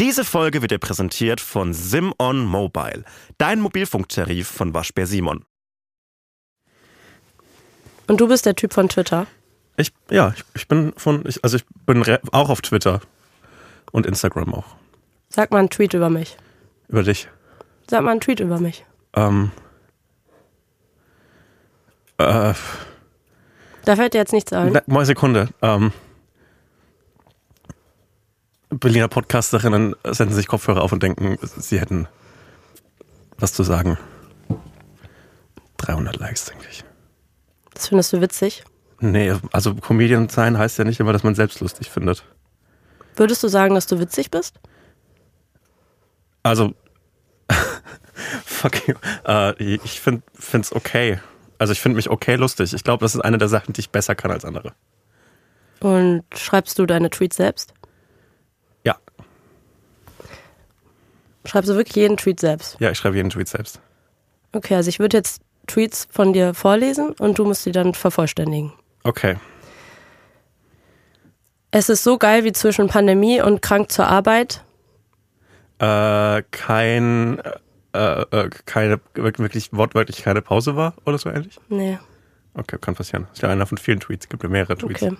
Diese Folge wird dir präsentiert von Simon Mobile, dein Mobilfunktarif von Waschbär Simon. Und du bist der Typ von Twitter? Ich, ja, ich, ich bin von, ich, also ich bin re- auch auf Twitter und Instagram auch. Sag mal einen Tweet über mich. Über dich. Sag mal einen Tweet über mich. Ähm, äh, Da fällt dir jetzt nichts ein. na, mal Sekunde. Ähm, Berliner Podcasterinnen setzen sich Kopfhörer auf und denken, sie hätten was zu sagen. 300 Likes, denke ich. Das findest du witzig. Nee, also Comedian sein heißt ja nicht immer, dass man selbst lustig findet. Würdest du sagen, dass du witzig bist? Also, fuck you. Äh, ich finde es okay. Also ich finde mich okay lustig. Ich glaube, das ist eine der Sachen, die ich besser kann als andere. Und schreibst du deine Tweets selbst? Schreibst du wirklich jeden Tweet selbst? ja, ich schreibe jeden Tweet selbst. Okay, also ich würde jetzt Tweets von dir vorlesen und du musst sie dann vervollständigen. Okay. Es ist so geil wie zwischen Pandemie und krank zur Arbeit. Äh, kein, äh, äh, keine, wirklich wortwörtlich keine Pause war oder so ähnlich? Nee, Okay, kann passieren. Ist ja einer von vielen Tweets. Es gibt ja mehrere Tweets. okay.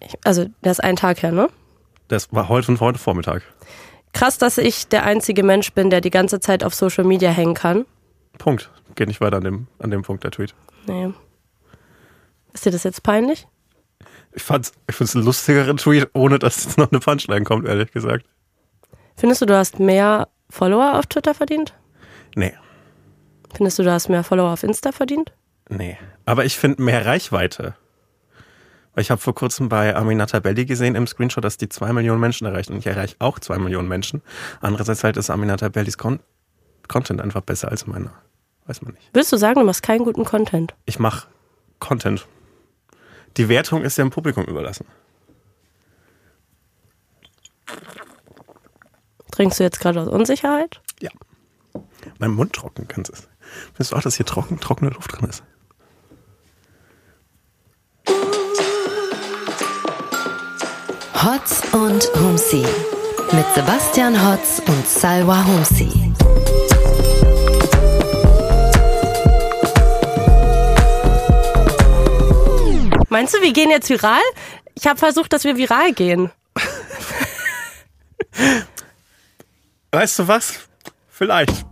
Ich, also, der ist ein Tag her, ne? Das war heute und heute Vormittag. Krass, dass ich der einzige Mensch bin, der die ganze Zeit auf Social Media hängen kann. Punkt. Geht nicht weiter an dem, an dem Punkt der Tweet. Nee. Ist dir das jetzt peinlich? Ich fand's, ich find's einen lustigeren Tweet, ohne dass jetzt noch eine Punchline kommt, ehrlich gesagt. Findest du, du hast mehr Follower auf Twitter verdient? Nee. Findest du, du hast mehr Follower auf Insta verdient? Nee. Aber ich finde mehr Reichweite. Ich habe vor kurzem bei Aminata Belli gesehen im Screenshot, dass die zwei Millionen Menschen erreicht. Und ich erreiche auch zwei Millionen Menschen. Andererseits halt ist Aminata Bellis Con Content einfach besser als meiner. Weiß man nicht. Würdest du sagen, du machst keinen guten Content? Ich mache Content. Die Wertung ist ja dem Publikum überlassen. Trinkst du jetzt gerade aus Unsicherheit? Ja. Mein Mund trocken, kannst du es. Findest du auch, dass hier trocken, trockene Luft drin ist? Hotz und Humsi mit Sebastian Hotz und Salwa Humsi. Meinst du, wir gehen jetzt viral? Ich habe versucht, dass wir viral gehen. Weißt du was? Vielleicht.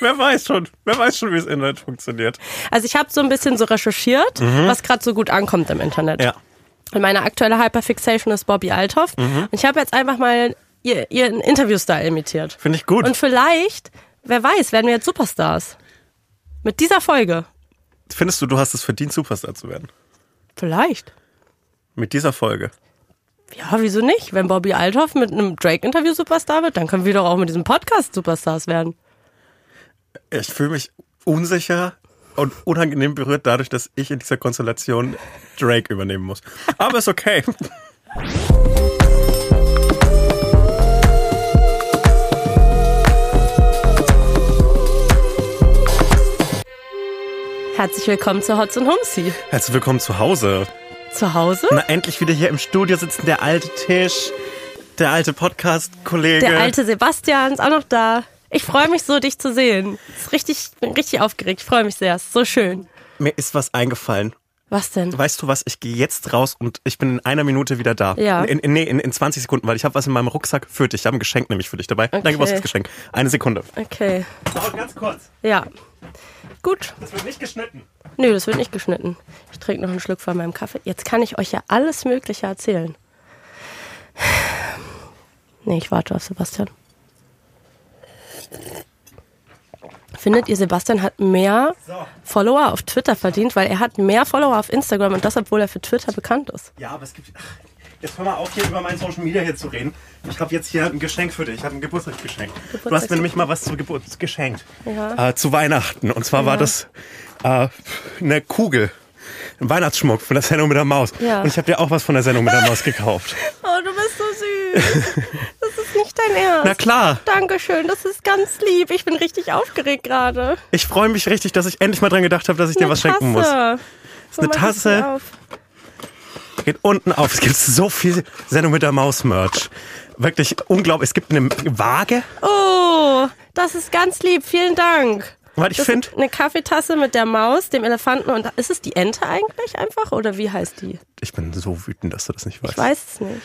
Wer weiß schon. Wer weiß schon, wie das Internet funktioniert. Also ich habe so ein bisschen so recherchiert, was gerade so gut ankommt im Internet. Mhm. Ja. Und meine aktuelle Hyperfixation ist Bobby Althoff. Mhm. Und ich habe jetzt einfach mal ihr, ihren Interviewstyle imitiert. Finde ich gut. Und vielleicht, wer weiß, werden wir jetzt Superstars. Mit dieser Folge. Findest du, du hast es verdient, Superstar zu werden? Vielleicht. Mit dieser Folge. Ja, wieso nicht? Wenn Bobby Althoff mit einem Drake-Interview Superstar wird, dann können wir doch auch mit diesem Podcast Superstars werden. Ich fühle mich unsicher und unangenehm berührt dadurch, dass ich in dieser Konstellation Drake übernehmen muss. Aber ist okay. Herzlich willkommen zu Hotz und Humsi. Herzlich willkommen zu Hause. Zu Hause? Na, endlich wieder hier im Studio sitzen der alte Tisch, der alte Podcast-Kollege. Der alte Sebastian ist auch noch da. Ich freue mich so, dich zu sehen. Ist richtig, ich bin richtig aufgeregt. Ich freue mich sehr. Ist so schön. Mir ist was eingefallen. Was denn? Weißt du was? Ich gehe jetzt raus und ich bin in einer Minute wieder da. Ja. In, in, nee, in, in 20 Sekunden, weil ich habe was in meinem Rucksack für dich. Ich habe ein Geschenk nämlich für dich dabei. Okay. Geburtstagsgeschenk. Eine Sekunde. Okay. Dauert ganz kurz. Ja. Gut. Das wird nicht geschnitten. Nö, das wird nicht geschnitten. Ich trinke noch einen Schluck von meinem Kaffee. Jetzt kann ich euch ja alles Mögliche erzählen. Nee, ich warte auf Sebastian. Findet ihr, Sebastian hat mehr Follower auf Twitter verdient, weil er hat mehr Follower auf Instagram und das, obwohl er für Twitter bekannt ist. Ja, aber es gibt. Ach, Jetzt hör mal auf, hier über mein Social Media hier zu reden. Ich habe jetzt hier ein Geschenk für dich. Ich habe ein Geburtstagsgeschenk. Du hast mir nämlich mal was zu Geburt geschenkt. Ja. Äh, zu Weihnachten. Und zwar war das äh, eine Kugel. Ein Weihnachtsschmuck von der Sendung mit der Maus. Ja. Und ich habe dir auch was von der Sendung mit der Maus gekauft. Oh, du bist so süß. Das ist nicht dein Ernst. Na klar. Dankeschön, das ist ganz lieb. Ich bin richtig aufgeregt gerade. Ich freue mich richtig, dass ich endlich mal dran gedacht habe, dass ich dir was schenken muss. Tasse. ist eine Tasse. auf? Geht unten auf. Es gibt so viel Sendung mit der Maus Merch. Wirklich unglaublich. Es gibt eine Waage. Oh, das ist ganz lieb. Vielen Dank. Weil ich Das finde, eine Kaffeetasse mit der Maus, dem Elefanten und ist es die Ente eigentlich einfach oder wie heißt die? ich bin so wütend, dass du das nicht weißt. Ich weiß es nicht.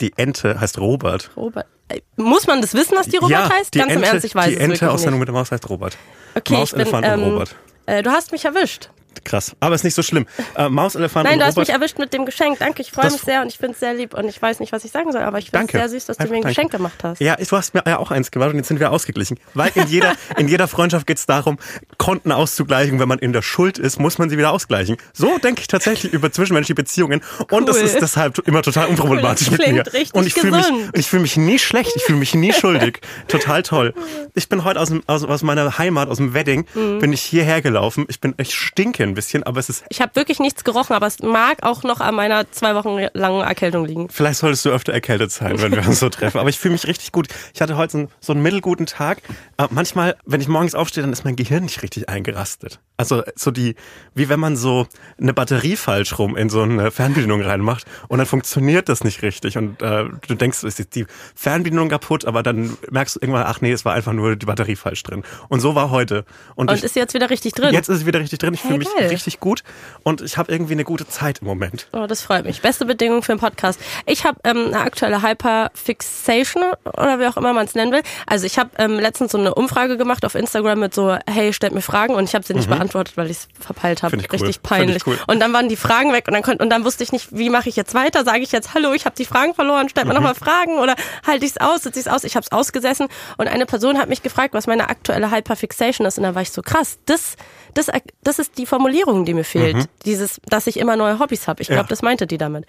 Die Ente heißt Robert. Robert. Äh, Muss man das wissen, dass die Robert ja, heißt? die Ganz Ente, im Ernst, ich weiß die Ente aus Sendung mit der Maus heißt Robert. Okay, Maus, ich bin, Elefant und ähm, Robert. Äh, du hast mich erwischt. Krass. Aber ist nicht so schlimm. Äh, Maus, Elefant Nein, und du hast Robert. mich erwischt mit dem Geschenk. Danke, ich freue mich sehr und ich finde es sehr lieb und ich weiß nicht, was ich sagen soll, aber ich finde es sehr süß, dass du Einfach mir ein danke. Geschenk gemacht hast. Ja, du hast mir ja auch eins gemacht und jetzt sind wir ausgeglichen. Weil in jeder, in jeder Freundschaft geht es darum, Konten auszugleichen. Wenn man in der Schuld ist, muss man sie wieder ausgleichen. So denke ich tatsächlich über zwischenmenschliche Beziehungen. Und das ist deshalb immer total unproblematisch Cool, mit mir. und ich fühle mich, ich fühle mich nie schlecht, ich fühle mich nie schuldig. Total toll. Ich bin heute aus, dem, aus, aus meiner Heimat, aus dem Wedding, Mhm. bin ich hierher gelaufen. Ich bin, ich stinke ein bisschen, aber es ist Ich habe wirklich nichts gerochen, aber es mag auch noch an meiner zwei Wochen langen Erkältung liegen. Vielleicht solltest du öfter erkältet sein, wenn wir uns so treffen. Aber ich fühle mich richtig gut. Ich hatte heute so einen, so einen mittelguten Tag. Äh, manchmal, wenn ich morgens aufstehe, dann ist mein Gehirn nicht richtig eingerastet. Also so die, wie wenn man so eine Batterie falsch rum in so eine Fernbedienung reinmacht und dann funktioniert das nicht richtig. Und äh, du denkst, ist jetzt die Fernbedienung kaputt, aber dann merkst du irgendwann, ach nee, es war einfach nur die Batterie falsch drin. Und so war heute. Und, Und ich, ist jetzt wieder richtig drin? jetzt ist es wieder richtig drin. Ich Hey, fühle mich. Richtig gut und ich habe irgendwie eine gute Zeit im Moment. Oh, das freut mich. Beste Bedingung für einen Podcast. Ich habe ähm, eine aktuelle Hyperfixation oder wie auch immer man es nennen will. Also ich habe ähm, letztens so eine Umfrage gemacht auf Instagram mit so, hey, stellt mir Fragen und ich habe sie nicht beantwortet, weil ich es verpeilt habe. Cool. Richtig ich peinlich. cool. Und dann waren die Fragen weg und dann konnte und dann wusste ich nicht, wie mache ich jetzt weiter? Sage ich jetzt, hallo, ich habe die Fragen verloren, stellt mir nochmal Fragen oder halte ich es aus, sitze ich es aus? Ich habe es ausgesessen und eine Person hat mich gefragt, was meine aktuelle Hyperfixation ist und da war ich so krass. Das das, das ist die Formulierung, die mir fehlt. Dieses, dass ich immer neue Hobbys habe. Ich glaube, Ja. das meinte die damit.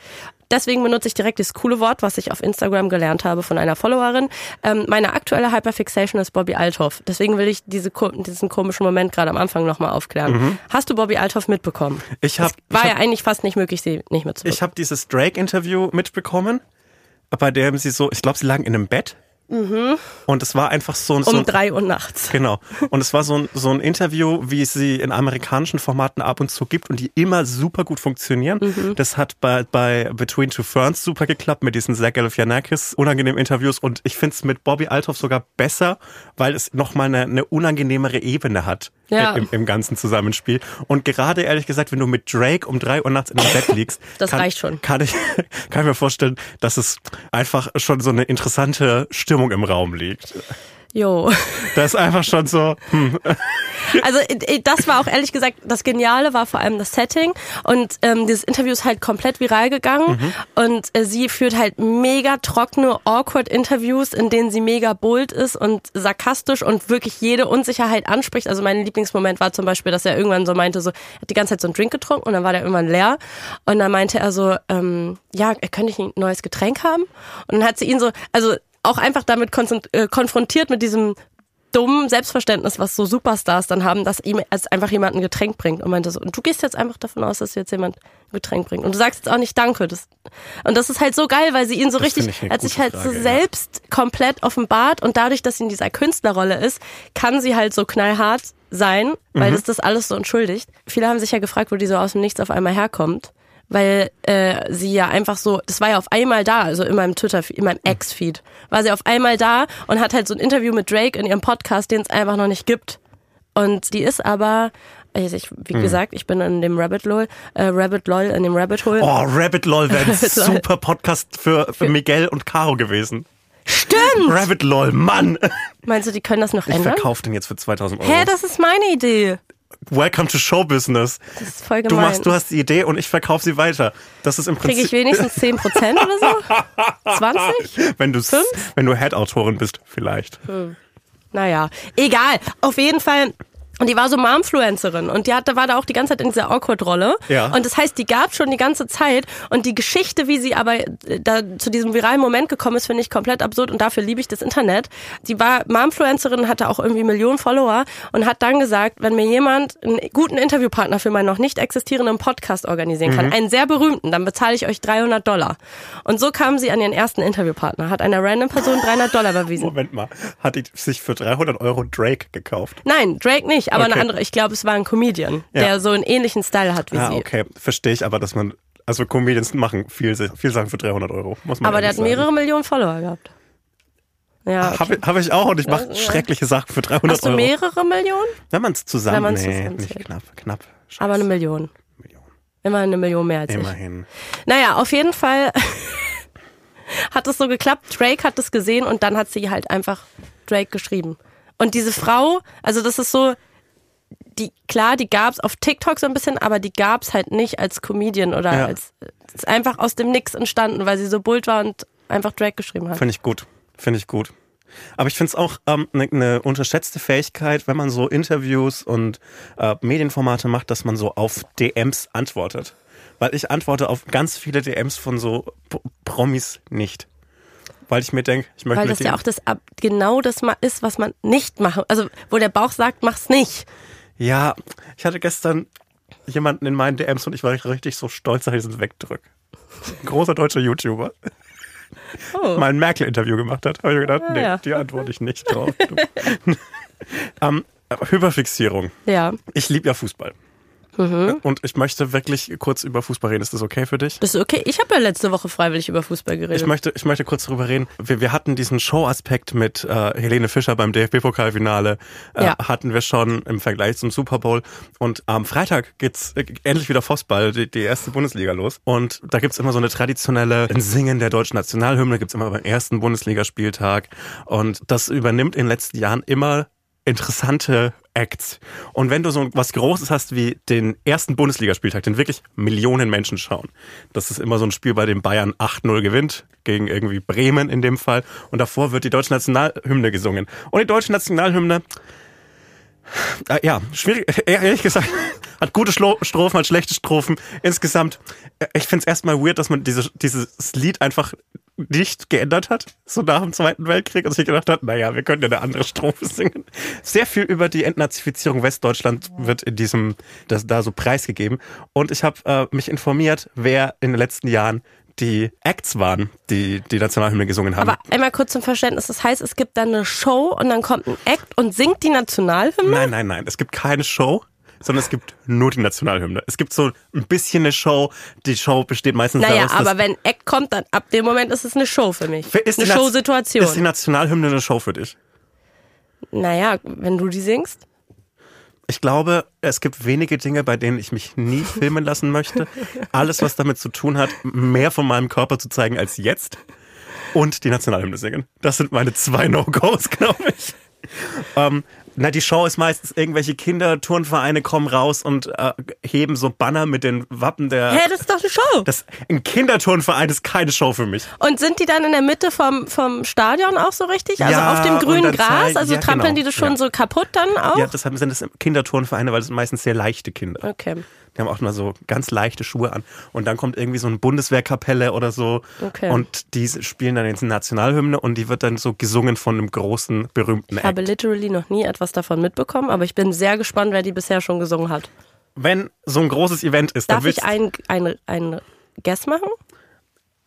Deswegen benutze ich direkt dieses coole Wort, was ich auf Instagram gelernt habe von einer Followerin. Ähm, meine aktuelle Hyperfixation ist Bobby Althoff. Deswegen will ich diese, diesen komischen Moment gerade am Anfang nochmal aufklären. Hast du Bobby Althoff mitbekommen? Ich hab- es war ich ja hab- eigentlich fast nicht möglich, sie nicht mitzubekommen. Ich habe dieses Drake-Interview mitbekommen, bei dem sie so, ich glaube, sie lagen in einem Bett. Und es war einfach so, ein- so um ein, drei Uhr nachts. Genau. Und es war so ein, so ein Interview, wie es sie in amerikanischen Formaten ab und zu gibt und die immer super gut funktionieren. Mhm. Das hat bei, bei Between Two Ferns super geklappt mit diesen Zach Galifianakis unangenehmen Interviews und ich finde es mit Bobby Althoff sogar besser, weil es nochmal eine, eine unangenehmere Ebene hat Ja. im, im ganzen Zusammenspiel. Und gerade ehrlich gesagt, wenn du mit Drake um drei Uhr nachts in dem Bett liegst, Das kann, reicht schon. Kann ich, kann ich mir vorstellen, dass es einfach schon so eine interessante Stimmung im Raum liegt. Jo. Da ist einfach schon so, hm, Also das war auch ehrlich gesagt, das Geniale war vor allem das Setting und ähm, dieses Interview ist halt komplett viral gegangen und äh, sie führt halt mega trockene, awkward Interviews, in denen sie mega bold ist und sarkastisch und wirklich jede Unsicherheit anspricht. Also mein Lieblingsmoment war zum Beispiel, dass er irgendwann so meinte, so, er hat die ganze Zeit so einen Drink getrunken und dann war der irgendwann leer und dann meinte er so, ähm, ja, könnte ich ein neues Getränk haben? Und dann hat sie ihn so, also auch einfach damit äh, konfrontiert mit diesem dummen Selbstverständnis, was so Superstars dann haben, dass ihm als einfach jemand ein Getränk bringt und meinte so, und du gehst jetzt einfach davon aus, dass jetzt jemand ein Getränk bringt und du sagst jetzt auch nicht Danke. Das, und das ist halt so geil, weil sie ihn so Das richtig, hat sich halt so Frage, ja. selbst komplett offenbart und dadurch, dass sie in dieser Künstlerrolle ist, kann sie halt so knallhart sein, weil Mhm. das das alles so entschuldigt. Viele haben sich ja gefragt, wo die so aus dem Nichts auf einmal herkommt. Weil äh, sie ja einfach so, das war ja auf einmal da, also in meinem Twitter, in meinem Ex-Feed, war sie auf einmal da und hat halt so ein Interview mit Drake in ihrem Podcast, den es einfach noch nicht gibt. Und die ist aber, also ich, wie Mhm. gesagt, ich bin in dem Rabbit Lol, äh, Rabbit Lol, in dem Rabbit Hole. oh, Rabbit LOL wäre ein super Podcast für, für Miguel und Caro gewesen. Stimmt! Rabbit LOL, Mann! Meinst du, die können das noch Ich ändern? verkaufe den jetzt für 2000 Euro. Hä, das ist meine Idee. Welcome to Show Business. Das ist voll Du gemein. machst, du hast die Idee und ich verkaufe sie weiter. Das ist im Kriege Prinzip. ich wenigstens 10% oder so? 20? wenn du wenn du Head-Autorin bist, vielleicht. Naja, egal. Auf jeden Fall. Und die war so Momfluencerin und die hatte, war da auch die ganze Zeit in dieser Awkward-Rolle. Ja. Und das heißt, die gab schon die ganze Zeit. Und die Geschichte, wie sie aber äh, da zu diesem viralen Moment gekommen ist, finde ich komplett absurd und dafür liebe ich das Internet. Die war Momfluencerin, hatte auch irgendwie Millionen Follower und hat dann gesagt, wenn mir jemand einen guten Interviewpartner für meinen noch nicht existierenden Podcast organisieren kann, einen sehr berühmten, dann bezahle ich euch 300 Dollar. Und so kam sie an ihren ersten Interviewpartner, hat einer random Person 300 Dollar überwiesen. Moment mal. Hat die sich für 300 Euro Drake gekauft? Nein, Drake nicht, aber Okay. eine andere. Ich glaube, es war ein Comedian, Ja. der so einen ähnlichen Style hat wie Ah, sie. okay. Verstehe ich aber, dass man. Also Comedians machen viel, viel Sachen für 300 Euro. Muss man Aber der hat mehrere sagen. Millionen Follower gehabt. Ja, okay. Habe hab ich auch und ich mache Ja. schreckliche Sachen für 300 Hast du Euro. mehrere Millionen? Wenn man es zusammen, Wenn man's nee, nicht knapp, knapp. Scheiße. Aber eine Million. Million. Immer eine Million mehr als ich. Immerhin. Naja, auf jeden Fall hat es so geklappt. Drake hat es gesehen und dann hat sie halt einfach Drake geschrieben. Und diese Frau, also das ist so, die, klar, die gab's auf TikTok so ein bisschen, aber die gab's halt nicht als Comedian oder Ja. als, ist einfach aus dem Nix entstanden, weil sie so bull war und einfach Drake geschrieben hat. Finde ich gut. Finde ich gut. Aber ich finde es auch eine ähm, ne ne unterschätzte Fähigkeit, wenn man so Interviews und äh, Medienformate macht, dass man so auf DMs antwortet. Weil ich antworte auf ganz viele DMs von so P Promis nicht. Weil ich mir denke, ich möchte Weil das ja auch das genau das ist, was man nicht machen. Also wo der Bauch sagt, mach's nicht. Ja, ich hatte gestern jemanden in meinen DMs und ich war richtig so stolz, dass ich es wegdrück. Ein großer deutscher YouTuber. Oh. Mal ein Merkel-Interview gemacht hat, habe ich gedacht, Ah, nee, ja. die antworte ich nicht drauf. Ähm, Hyperfixierung. Ja, Ich liebe ja Fußball. Mhm. Und ich möchte wirklich kurz über Fußball reden. Ist das okay für dich? das ist okay. Ich habe ja letzte Woche freiwillig über Fußball geredet. Ich möchte, ich möchte kurz darüber reden. Wir, wir hatten diesen Show-Aspekt mit äh, Helene Fischer beim DFB-Pokalfinale. Äh, Ja. Hatten wir schon im Vergleich zum Super Bowl. Und am Freitag geht's äh, endlich wieder Fußball, die, die erste Bundesliga los. Und da gibt's immer so eine traditionelle Singen der deutschen Nationalhymne. Gibt's immer beim ersten Bundesligaspieltag. Und das übernimmt in den letzten Jahren immer interessante Acts. Und wenn du so was Großes hast wie den ersten Bundesligaspieltag, den wirklich Millionen Menschen schauen, das ist immer so ein Spiel, bei dem Bayern 8-0 gewinnt, gegen irgendwie Bremen in dem Fall. Und davor wird die deutsche Nationalhymne gesungen. Und die deutsche Nationalhymne, äh, ja, schwierig, ehrlich gesagt, hat gute Schlo Strophen, hat schlechte Strophen. Insgesamt, äh, ich finde es erstmal weird, dass man diese, dieses Lied einfach nicht geändert hat, so nach dem Zweiten Weltkrieg, und sich gedacht hat, naja, wir können ja eine andere Strophe singen. Sehr viel über die Entnazifizierung Westdeutschland wird in diesem, das da so preisgegeben. Und ich habe äh, mich informiert, wer in den letzten Jahren die Acts waren, die die Nationalhymne gesungen haben. Aber einmal kurz zum Verständnis. Das heißt, es gibt dann eine Show und dann kommt ein Act und singt die Nationalhymne? Nein, nein, nein. Es gibt keine Show, sondern es gibt nur die Nationalhymne. Es gibt so ein bisschen eine Show. Die Show besteht meistens Naja, daraus, dass aber wenn Act kommt, dann ab dem Moment ist es eine Show für mich. ist eine Showsituation. Ist die Nationalhymne eine Show für dich? Naja, wenn du die singst. Ich glaube, es gibt wenige Dinge, bei denen ich mich nie filmen lassen möchte. Alles, was damit zu tun hat, mehr von meinem Körper zu zeigen als jetzt. Und die Nationalhymne singen. Das sind meine zwei No-Gos, glaube ich. Ähm, na, die Show ist meistens irgendwelche Kinderturnvereine kommen raus und äh, heben so Banner mit den Wappen der. Hä, das ist doch eine Show. Das, ein Kinderturnverein ist keine Show für mich. Und sind die dann in der Mitte vom, vom Stadion auch so richtig? Also Ja, auf dem grünen Gras? Also ja, trampeln genau. die das schon Ja. so kaputt dann auch? Ja, deshalb sind es Kinderturnvereine, weil es sind meistens sehr leichte Kinder. Okay. Die haben auch nur so ganz leichte Schuhe an. Und dann kommt irgendwie so eine Bundeswehrkapelle oder so. Okay. Und die spielen dann jetzt eine Nationalhymne und die wird dann so gesungen von einem großen, berühmten Ich habe Act. literally noch nie etwas davon mitbekommen, aber ich bin sehr gespannt, wer die bisher schon gesungen hat. Wenn so ein großes Event ist, dann Darf willst ich einen ein, ein Guess machen?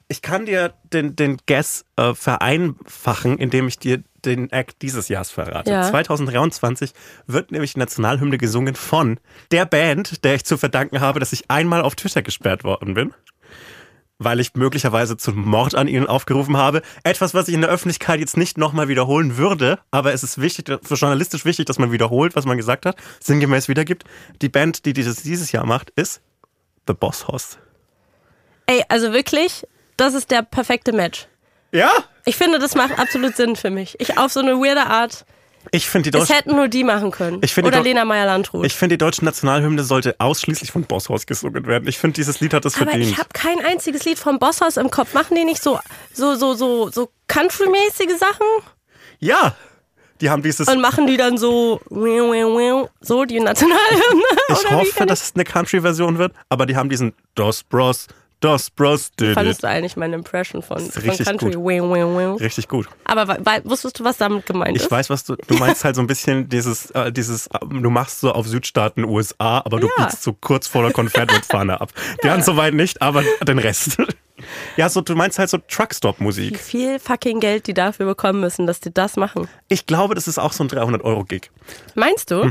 ich kann dir den, den Guess äh, vereinfachen, indem ich dir den Act dieses Jahres verrate. Ja. 2023 wird nämlich die Nationalhymne gesungen von der Band, der ich zu verdanken habe, dass ich einmal auf Twitter gesperrt worden bin. Weil ich möglicherweise zum Mord an ihnen aufgerufen habe. Etwas, was ich in der Öffentlichkeit jetzt nicht nochmal wiederholen würde, aber es ist wichtig, für journalistisch wichtig, dass man wiederholt, was man gesagt hat, sinngemäß wiedergibt. Die Band, die dieses dieses Jahr macht, ist The Boss Hoss. Ey, also wirklich, das ist der perfekte Match. Ja? Ich finde, das macht absolut Sinn für mich. Ich auf so eine weirde Art. Ich finde die Es Deutsche. hätten nur die machen können. Ich Oder Lena Meyer-Landrut. Ich finde, die deutsche Nationalhymne sollte ausschließlich von Bosshaus gesungen werden. Ich finde, dieses Lied hat das Aber verdient. ich habe kein einziges Lied vom Bosshaus im Kopf. Machen die nicht so so so so so Country-mäßige Sachen ja, die haben dieses. und machen die dann so so die Nationalhymne? ich hoffe, dass es eine Country-Version wird, aber die haben diesen Dos Bros, Dos Bros. Fandest du eigentlich meine Impression von, von richtig Country? gut. Wing, wing, wing. Richtig gut. Aber wusstest du, was damit gemeint Ich ist? weiß, was du. Du meinst halt so ein bisschen dieses, äh, dieses, äh, du machst so auf Südstaaten USA, aber du Ja. biegst so kurz vor der Confederate-Fahne ab. Deren soweit nicht, aber den Rest. ja, so, du meinst halt so Wie Truckstop-Musik. viel fucking Geld die dafür bekommen müssen, dass die das machen. Ich glaube, das ist auch so ein 300-Euro-Gig. Meinst du?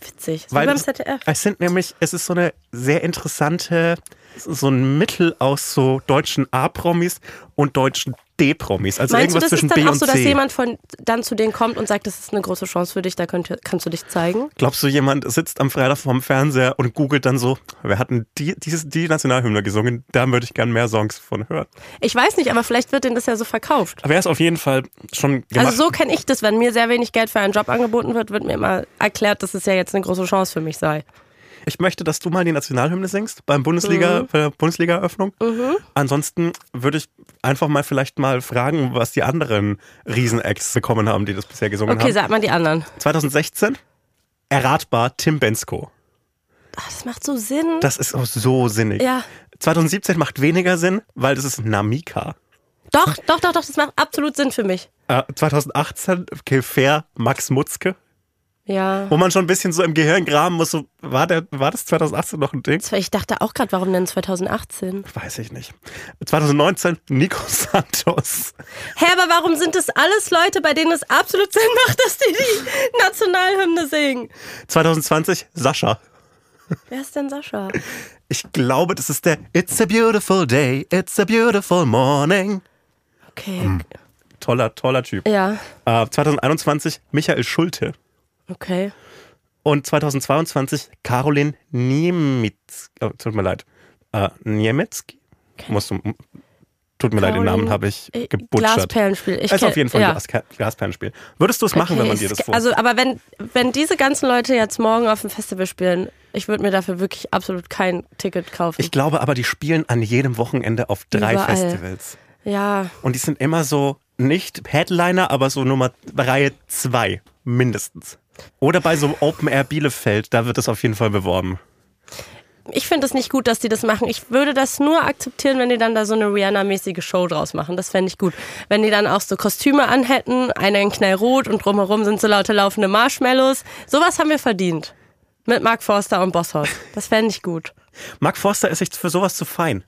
Witzig. Wie beim es, ZDF. es sind nämlich, es ist so eine sehr interessante, so ein Mittel aus so deutschen A-Promis und deutschen D-Promis. Also Meinst du, irgendwas das zwischen ist dann B auch so, dass jemand von dann zu denen kommt und sagt, das ist eine große Chance für dich, da könnt, kannst du dich zeigen? Glaubst du, jemand sitzt am Freitag vorm Fernseher und googelt dann so, wir hatten die, dieses, die Nationalhymne gesungen, da würde ich gern mehr Songs von hören. Ich weiß nicht, aber vielleicht wird denen das ja so verkauft. Aber er ist auf jeden Fall schon gemacht. Also so kenne ich das, wenn mir sehr wenig Geld für einen Job angeboten wird, wird mir immer erklärt, dass es ja jetzt eine große Chance für mich sei. Ich möchte, dass du mal die Nationalhymne singst beim Bundesliga, Mhm. bei der Bundesliga-Eröffnung. Ansonsten würde ich einfach mal vielleicht mal fragen, was die anderen Riesenacts bekommen haben, die das bisher gesungen Okay, haben. sag mal die anderen. 2016 erratbar Tim Bensko. Ach, das macht so Sinn. Das ist auch so sinnig. ja. 2017 macht weniger Sinn, weil das ist Namika. Doch, doch, doch, doch, das macht absolut Sinn für mich. Äh, 2018 okay, fair Max Mutzke, Ja. wo man schon ein bisschen so im Gehirn graben muss. So, war, der, war das 2018 noch ein Ding? Ich dachte auch gerade, warum denn 2018? Weiß ich nicht. 2019 Nico Santos. Hä, aber warum sind das alles Leute, bei denen es absolut Sinn macht, dass die die Nationalhymne singen? 2020 Sascha. Wer ist denn Sascha? Ich glaube, das ist der It's a beautiful day, it's a beautiful morning. Okay. Hm. Toller, toller Typ. Ja, Äh, 2021 Michael Schulte. Okay. Und 2022 Caroline Niemitz. Oh, tut mir leid. Äh, Niemetzki? Musst du, tut mir leid, den Namen Caroline- habe ich Äh, gebutschert. Glasperlenspiel. Ich ist auf jeden Fall ja. Glas, Glasperlenspiel. Würdest du es machen, Okay, wenn man dir das vor? Also, aber wenn, wenn diese ganzen Leute jetzt morgen auf dem Festival spielen, ich würde mir dafür wirklich absolut kein Ticket kaufen. ich glaube aber, die spielen an jedem Wochenende auf drei Überall. Festivals. ja, Und die sind immer so, nicht Headliner, aber so Nummer Reihe zwei mindestens. Oder bei so Open Air Bielefeld, da wird es auf jeden Fall beworben. ich finde es nicht gut, dass die das machen. Ich würde das nur akzeptieren, wenn die dann da so eine Rihanna-mäßige Show draus machen. Das fände ich gut. Wenn die dann auch so Kostüme anhätten, einer in knallrot und drumherum sind so laute laufende Marshmallows. Sowas haben wir verdient. Mit Mark Forster und Bosshaus. Das fände ich gut. Mark Forster ist sich für sowas zu fein.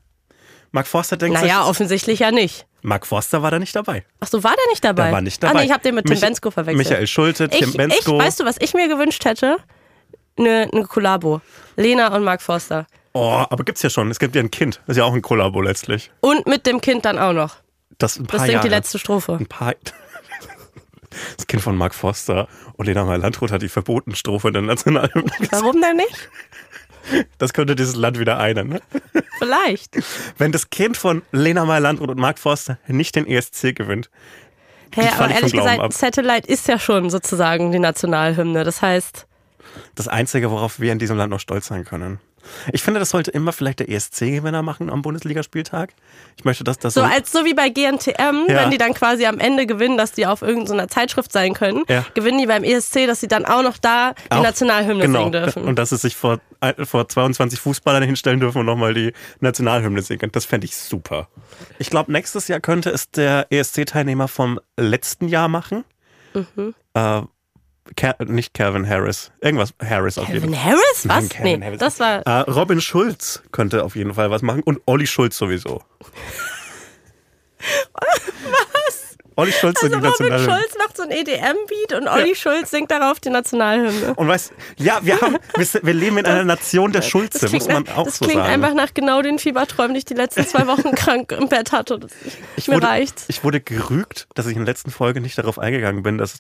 Mark Forster denkt Naja, sich, offensichtlich ja nicht. Mark Forster war da nicht dabei. Ach so, war der nicht dabei? Der war nicht dabei. Ah, nee, ich habe den mit Tim Mich- Bensko verwechselt. Michael Schulte, Tim ich, Bensko. Ich, weißt du, was ich mir gewünscht hätte? Eine, eine Kollabo. Lena und Mark Forster. Oh, aber gibt's ja schon. Es gibt ja ein Kind. Das ist ja auch ein Kollabo letztlich. Und mit dem Kind dann auch noch. Das ein paar Das singt Jahre. die letzte Strophe. Ein paar. Das Kind von Mark Forster und Lena Meyer-Landrut hat die verbotene Strophe in der Nationalhymne. Warum denn nicht? Das könnte dieses Land wieder einen. Ne? Vielleicht. Wenn das Kind von Lena Meyer-Landrut und Mark Forster nicht den ESC gewinnt, Hey, aber ehrlich gesagt, ab. Satellite ist ja schon sozusagen die Nationalhymne. Das heißt, das Einzige, worauf wir in diesem Land noch stolz sein können. Ich finde, das sollte immer vielleicht der ESC-Gewinner machen am Bundesligaspieltag. Ich möchte, dass das so als so wie bei GNTM, Ja. wenn die dann quasi am Ende gewinnen, dass die auf irgendeiner Zeitschrift sein können, Ja. gewinnen die beim ESC, dass sie dann auch noch da die Auch- Nationalhymne genau. singen dürfen. Und dass sie sich vor, äh, vor 22 Fußballern hinstellen dürfen und nochmal die Nationalhymne singen. Das fände ich super. Ich glaube, nächstes Jahr könnte es der ESC-Teilnehmer vom letzten Jahr machen. Mhm. Äh, Ker nicht Calvin Harris. Irgendwas Harris auf jeden Kevin Fall. Harris? Nein, Was? Calvin nee, Harris. das war. Äh, Robin Schulz könnte auf jeden Fall was machen und Olli Schulz sowieso. was? Olli Schulz Also Robin Nationalhymne. Schulz macht so ein EDM-Beat und Olli Schulz singt darauf die Nationalhymne. Und weißt, ja, wir haben, wir, leben in einer Nation der Schulze, Das muss klingt, man nach, auch das so klingt sagen. einfach nach genau den Fieberträumen, die ich die letzten zwei Wochen krank im Bett hatte. Das, Ich mir wurde, reicht's. ich wurde gerügt, dass ich in der letzten Folge nicht darauf eingegangen bin, dass,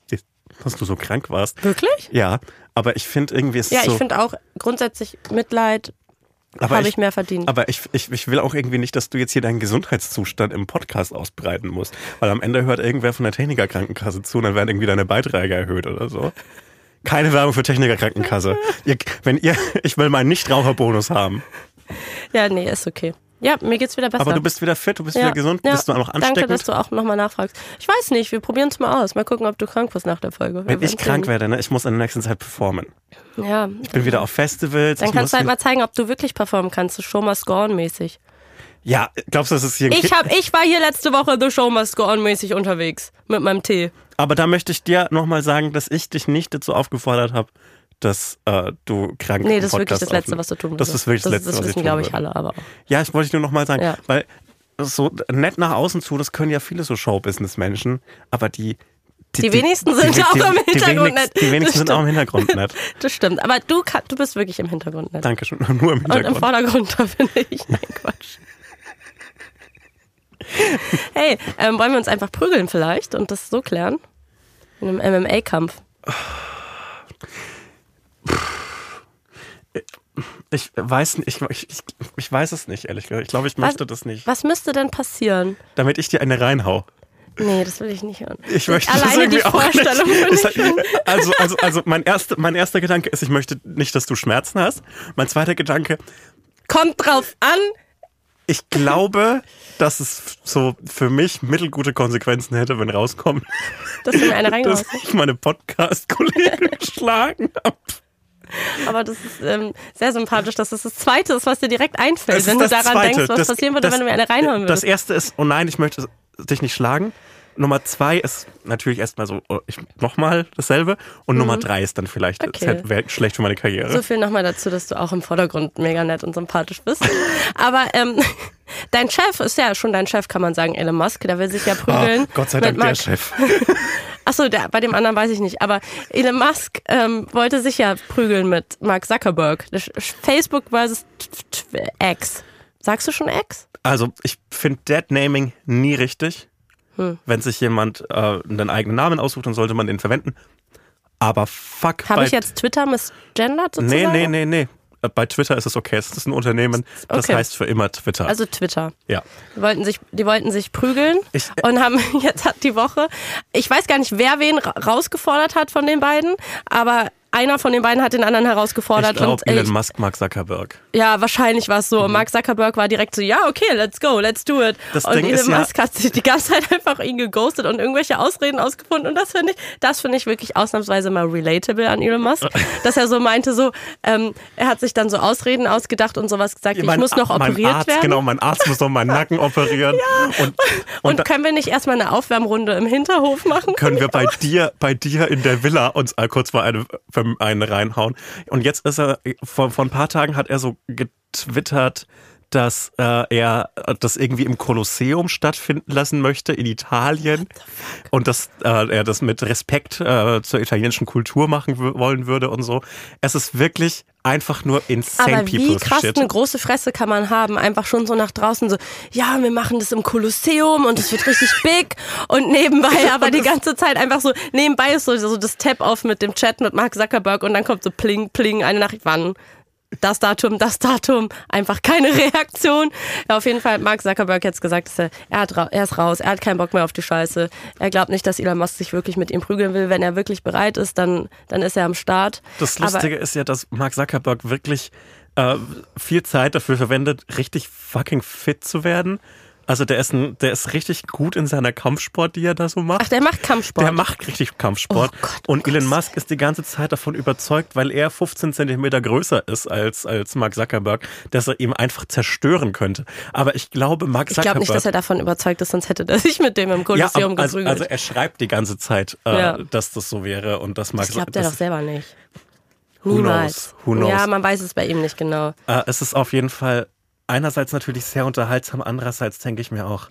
dass du so krank warst. Wirklich? Ja, aber ich finde irgendwie, es ist Ja, so. ich finde auch grundsätzlich Mitleid habe ich mehr verdient. Aber ich, ich, ich will auch irgendwie nicht, dass du jetzt hier deinen Gesundheitszustand im Podcast ausbreiten musst. Weil am Ende hört irgendwer von der Technikerkrankenkasse zu und dann werden irgendwie deine Beiträge erhöht oder so. Keine Werbung für Technikerkrankenkasse. ihr, wenn ihr, ich will meinen Nichtraucherbonus haben. Ja, nee, ist okay. Ja, mir geht's wieder besser. Aber du bist wieder fit, du bist ja. wieder gesund, ja. bist du auch noch ansteckend. Danke, dass du auch nochmal nachfragst. Ich weiß nicht, wir probieren es mal aus. Mal gucken, ob du krank wirst nach der Folge. Wenn ich krank werde, ne, ich muss in der nächsten Zeit performen. Ja, Ich bin wieder auf Festivals. dann ich kannst du halt mal zeigen, ob du wirklich performen kannst. So Show must go mäßig. Ja, glaubst du, das ist hier Ich, hab, ich war hier letzte Woche The Show must go on mäßig unterwegs. Mit meinem Tee. Aber da möchte ich dir nochmal sagen, dass ich dich nicht dazu aufgefordert habe, dass äh, du krank Nee, im das ist wirklich das Letzte, was du tun Das würdest. ist wirklich das, das, Letzte, das was wissen, ich glaube ich, alle. Aber Ja, ich wollte ich nur nochmal sagen, Ja. weil so nett nach außen zu, das können ja viele so Showbusiness-Menschen, aber die Die wenigsten sind auch im Hintergrund die nett. Die wenigsten Das sind auch im Hintergrund nett. das stimmt. Aber du, kann, du bist wirklich im Hintergrund nett. Dankeschön. Nur im Und im Hintergrund. Vordergrund, da finde ich. Nein, Quatsch. Hey, ähm, wollen wir uns einfach prügeln vielleicht und das so klären? In einem MMA-Kampf. Ich weiß nicht, ich, ich, ich, weiß es nicht, ehrlich gesagt. Ich glaube, ich möchte das nicht. Was müsste denn passieren? Damit ich dir eine reinhau. Nee, das will ich nicht hören. Ich möchte das Alleine die irgendwie auch Vorstellung nicht. hat- Also, also, also mein, erster, mein erster Gedanke ist, ich möchte nicht, dass du Schmerzen hast. Mein zweiter Gedanke, Kommt drauf an. ich glaube, dass es so für mich mittelgute Konsequenzen hätte, wenn rauskommt, dass du mir eine dass ich meine Podcast-Kollegen geschlagen habe. Aber das ist ähm, sehr sympathisch, dass das das Zweite ist, was dir direkt einfällt, Das wenn du das daran Zweite. denkst, was Das- passieren würde, das- wenn du mir eine reinhauen Das würdest. erste ist, oh nein, ich möchte dich nicht schlagen. Nummer zwei ist natürlich erstmal so, oh, ich nochmal dasselbe. Und Nummer drei ist dann vielleicht, Mhm. Okay. wäre schlecht für meine Karriere. So viel nochmal dazu, dass du auch im Vordergrund mega nett und sympathisch bist. Aber ähm, dein Chef ist ja schon dein Chef, kann man sagen, Elon Musk. Der will sich ja prügeln. Ah, Gott sei Dank der Chef. Achso, der, bei dem anderen weiß ich nicht. Aber Elon Musk ähm, wollte sich ja prügeln mit Mark Zuckerberg. Facebook versus X. Sagst du schon X? Also ich finde Dead-Naming nie richtig. Hm. Wenn sich jemand äh, einen eigenen Namen aussucht, dann sollte man den verwenden. Aber fuck. Habe ich jetzt Twitter misgendert Nee, sozusagen? nee, nee, nee. Äh, Bei Twitter ist es okay. Es ist ein Unternehmen, das Okay. heißt für immer Twitter. Also Twitter. ja. Die wollten sich, die wollten sich prügeln Ich- und haben jetzt hat die Woche, ich weiß gar nicht, wer wen ra rausgefordert hat von den beiden, aber einer von den beiden hat den anderen herausgefordert Ich glaube, und äh, Elon ich, Musk, Mark Zuckerberg. ja, wahrscheinlich war es so. Und Mark Zuckerberg war direkt so, ja, okay, let's go, let's do it. Das und Ding Elon ist ja- Musk hat sich die ganze Zeit einfach ihn geghostet und irgendwelche Ausreden ausgefunden. Und das finde ich, das finde ich wirklich ausnahmsweise mal relatable an Elon Musk, dass er so meinte, so, ähm, er hat sich dann so Ausreden ausgedacht und sowas gesagt, ich Mein muss noch mein operiert Arzt, werden. Genau, mein Arzt muss noch meinen Nacken operieren. Und, und, Und da können wir nicht erstmal eine Aufwärmrunde im Hinterhof machen? können wir bei dir, bei dir in der Villa uns kurz mal eine, eine reinhauen. Und jetzt ist er, vor, vor ein paar Tagen hat er so getwittert, dass äh, er das irgendwie im Kolosseum stattfinden lassen möchte in Italien und dass äh, er das mit Respekt äh, zur italienischen Kultur machen wollen würde und so. Es ist wirklich einfach nur insane Aber wie people's krass shit. eine große Fresse kann man haben, einfach schon so nach draußen so, ja, wir machen das im Kolosseum und es wird richtig big und nebenbei aber die ganze Zeit einfach so, nebenbei ist so, so das Tab auf mit dem Chat mit Mark Zuckerberg und dann kommt so pling, pling, eine Nachricht, wann? Das Datum, das Datum, einfach keine Reaktion. Ja, auf jeden Fall hat Mark Zuckerberg jetzt gesagt, dass er, er, hat, er ist raus, er hat keinen Bock mehr auf die Scheiße. Er glaubt nicht, dass Elon Musk sich wirklich mit ihm prügeln will. Wenn er wirklich bereit ist, dann, dann ist er am Start. Das Aber- Lustige ist ja, dass Mark Zuckerberg wirklich äh, viel Zeit dafür verwendet, richtig fucking fit zu werden. Also der ist, ein, der ist richtig gut in seiner Kampfsport, die er da so macht. Ach, der macht Kampfsport. Der macht richtig Kampfsport. Oh Gott, oh und Elon Gott. Musk ist die ganze Zeit davon überzeugt, weil er 15 Zentimeter größer ist als, als Mark Zuckerberg, dass er ihm einfach zerstören könnte. Aber ich glaube, Mark Ich Zuckerberg... glaube nicht, dass er davon überzeugt ist, sonst hätte er sich mit dem im ja, Kolosseum aber- also, geprügelt. also er schreibt die ganze Zeit, äh, Ja. dass das so wäre und dass Mark das glaubt er doch selber nicht. Who Niemals. knows? Who knows? Ja, man weiß es bei ihm nicht genau. Äh, es ist auf jeden Fall einerseits natürlich sehr unterhaltsam, andererseits denke ich mir auch,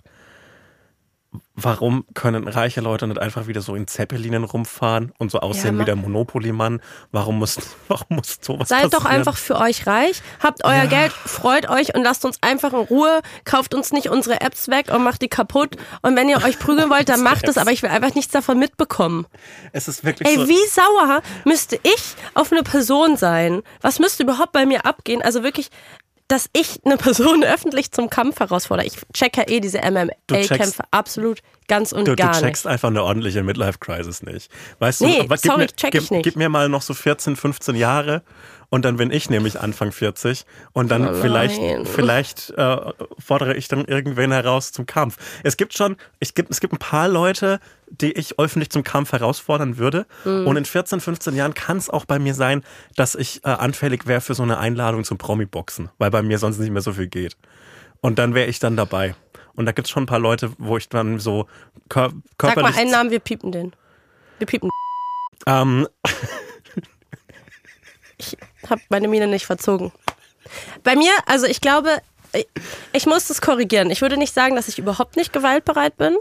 warum können reiche Leute nicht einfach wieder so in Zeppelinen rumfahren und so aussehen ma- wie der Monopoly-Mann? Warum muss, warum muss sowas Seid passieren? doch einfach für euch reich, habt euer Geld, freut euch und lasst uns einfach in Ruhe, kauft uns nicht unsere Apps weg und macht die kaputt. Und wenn ihr euch prügeln wollt, dann macht es, aber ich will einfach nichts davon mitbekommen. Es ist wirklich Ey, so. wie sauer müsste ich auf eine Person sein? Was müsste überhaupt bei mir abgehen? Also wirklich, dass ich eine Person öffentlich zum Kampf herausfordere. Ich check ja eh diese MMA-Kämpfe absolut ganz und Du, du gar nicht. checkst einfach eine ordentliche Midlife-Crisis nicht. Weißt Nee, du, aber sorry, mir, check gib, ich nicht. gib mir mal noch so 14, 15 Jahre und dann bin ich nämlich Anfang 40 und dann Oh vielleicht, vielleicht äh, fordere ich dann irgendwen heraus zum Kampf. Es gibt schon, ich gibt, es gibt ein paar Leute, die ich öffentlich zum Kampf herausfordern würde Mhm. und in 14, 15 Jahren kann es auch bei mir sein, dass ich äh, anfällig wäre für so eine Einladung zum Promi-Boxen, weil bei mir sonst nicht mehr so viel geht. Und dann wäre ich dann dabei. Und da gibt es schon ein paar Leute, wo ich dann so kör Sag mal körperlich... einen Namen, wir piepen den. Wir piepen. ähm, Ich habe meine Miene nicht verzogen. Bei mir, also ich glaube, ich, muss das korrigieren. Ich würde nicht sagen, dass ich überhaupt nicht gewaltbereit bin.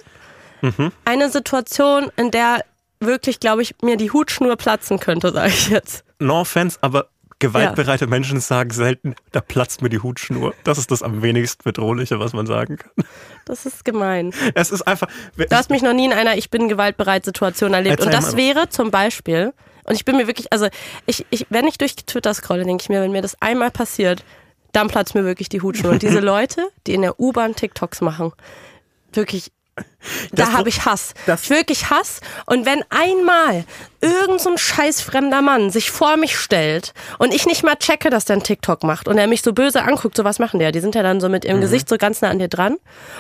Mhm. Eine Situation, in der wirklich, glaube ich, mir die Hutschnur platzen könnte, sage ich jetzt. no offense, aber gewaltbereite Menschen sagen selten, da platzt mir die Hutschnur. Das ist das am wenigsten bedrohliche, was man sagen kann. Das ist gemein. Es ist einfach. Du hast mich noch nie in einer Ich bin gewaltbereit Situation erlebt. Erzähl und das mal. wäre zum Beispiel, und ich bin mir wirklich, also ich, ich, wenn ich durch Twitter scrolle, denke ich mir, wenn mir das einmal passiert, dann platzt mir wirklich die Hutschnur. Und diese Leute, die in der U-Bahn TikToks machen, wirklich, Das- da habe ich Hass. das- wirklich Hass. Und wenn einmal irgend so ein scheiß fremder Mann sich vor mich stellt und ich nicht mal checke, dass der einen TikTok macht und er mich so böse anguckt, so was machen die ja? Die sind ja dann so mit ihrem Mhm. Gesicht so ganz nah an dir dran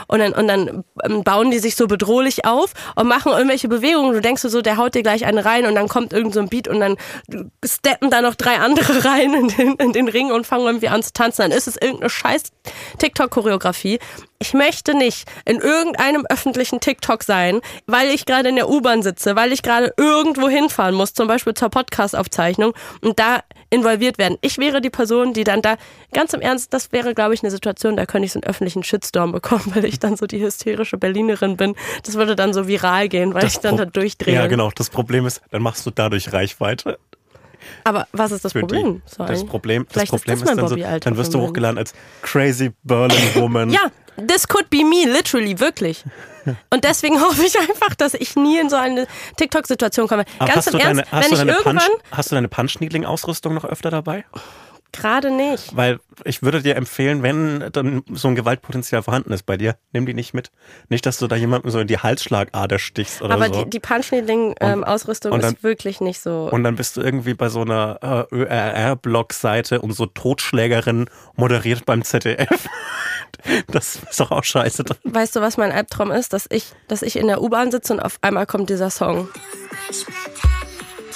und dann, und dann ähm, bauen die sich so bedrohlich auf und machen irgendwelche Bewegungen. Du denkst so, der haut dir gleich eine rein und dann kommt irgend so ein Beat und dann steppen da noch drei andere rein in den, in den Ring und fangen irgendwie an zu tanzen. Dann ist es irgendeine scheiß TikTok-Choreografie. Ich möchte nicht in irgendeinem öffentlichen TikTok sein, weil ich gerade in der U-Bahn sitze, weil ich gerade irgendwo hinfahren muss, zum Beispiel zur Podcast-Aufzeichnung und da involviert werden. Ich wäre die Person, die dann da, ganz im Ernst, das wäre, glaube ich, eine Situation, da könnte ich so einen öffentlichen Shitstorm bekommen, weil ich dann so die hysterische Berlinerin bin. Das würde dann so viral gehen, weil ich dann Pro- da durchdrehe. Ja, genau. Das Problem ist, dann machst du dadurch Reichweite. Aber was ist das Problem? die. Das? Problem, das Problem ist, ist, das mein dann so, dann wirst du hochgeladen als Crazy Berlin Woman. Ja, this could be me, literally, wirklich. Und deswegen hoffe ich einfach, dass ich nie in so eine TikTok-Situation komme. Aber Ganz hast im du Ernst, deine, wenn ich irgendwann, Punch, hast du deine Punch-Needling-Ausrüstung noch öfter dabei? Gerade nicht. Weil ich würde dir empfehlen, wenn dann so ein Gewaltpotenzial vorhanden ist bei dir, nimm die nicht mit. Nicht, dass du da jemandem so in die Halsschlagader stichst oder Aber so. die, die Punch-Needling-Ausrüstung dann- ist wirklich nicht so. und dann bist du irgendwie bei so einer äh, ÖRR-Blog-Seite und so Totschlägerin moderiert beim ZDF. Das ist doch auch scheiße. drin. Weißt du, was mein Albtraum ist? Dass ich, dass ich in der U-Bahn sitze und auf einmal kommt dieser Song.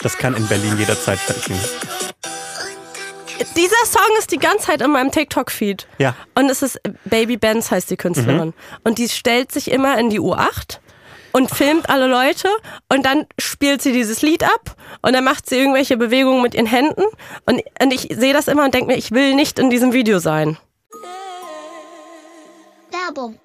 Das kann in Berlin jederzeit passieren. Dieser Song ist die ganze Zeit in meinem TikTok-Feed. Ja. Und es ist Baby Benz heißt die Künstlerin. Mhm. Und die stellt sich immer in die U8 und filmt alle Leute und dann spielt sie dieses Lied ab und dann macht sie irgendwelche Bewegungen mit ihren Händen und, und ich sehe das immer und denke mir, ich will nicht in diesem Video sein. Werbung.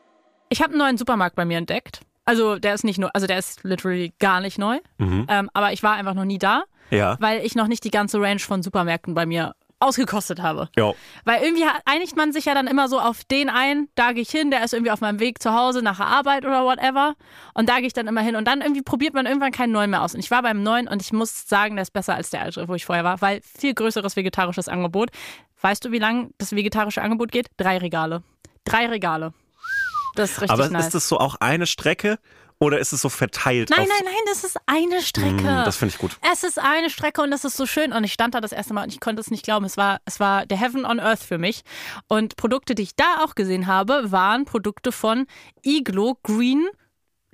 Ich habe einen neuen Supermarkt bei mir entdeckt. Also der ist nicht nur, also der ist literally gar nicht neu. Ähm, aber ich war einfach noch nie da, Ja. weil ich noch nicht die ganze Range von Supermärkten bei mir ausgekostet habe. Ja. Weil irgendwie einigt man sich ja dann immer so auf den ein, da gehe ich hin, der ist irgendwie auf meinem Weg zu Hause nach der Arbeit oder whatever. Und da gehe ich dann immer hin. Und dann irgendwie probiert man irgendwann keinen neuen mehr aus. Und ich war beim neuen und ich muss sagen, der ist besser als der alte, wo ich vorher war, weil viel größeres vegetarisches Angebot. Weißt du, wie lang das vegetarische Angebot geht? Drei Regale. Drei Regale. Das ist richtig Aber nice. ist das so auch eine Strecke oder ist es so verteilt? Nein, nein, nein, das ist eine Strecke. Mm, das finde ich gut. Es ist eine Strecke und das ist so schön. Und ich stand da das erste Mal und ich konnte es nicht glauben. Es war, es war der Heaven on Earth für mich. Und Produkte, die ich da auch gesehen habe, waren Produkte von Iglo Green.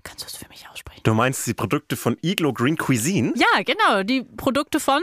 Kannst du es für mich aussprechen? Du meinst die Produkte von Iglo Green Cuisine? Ja, genau. Die Produkte von.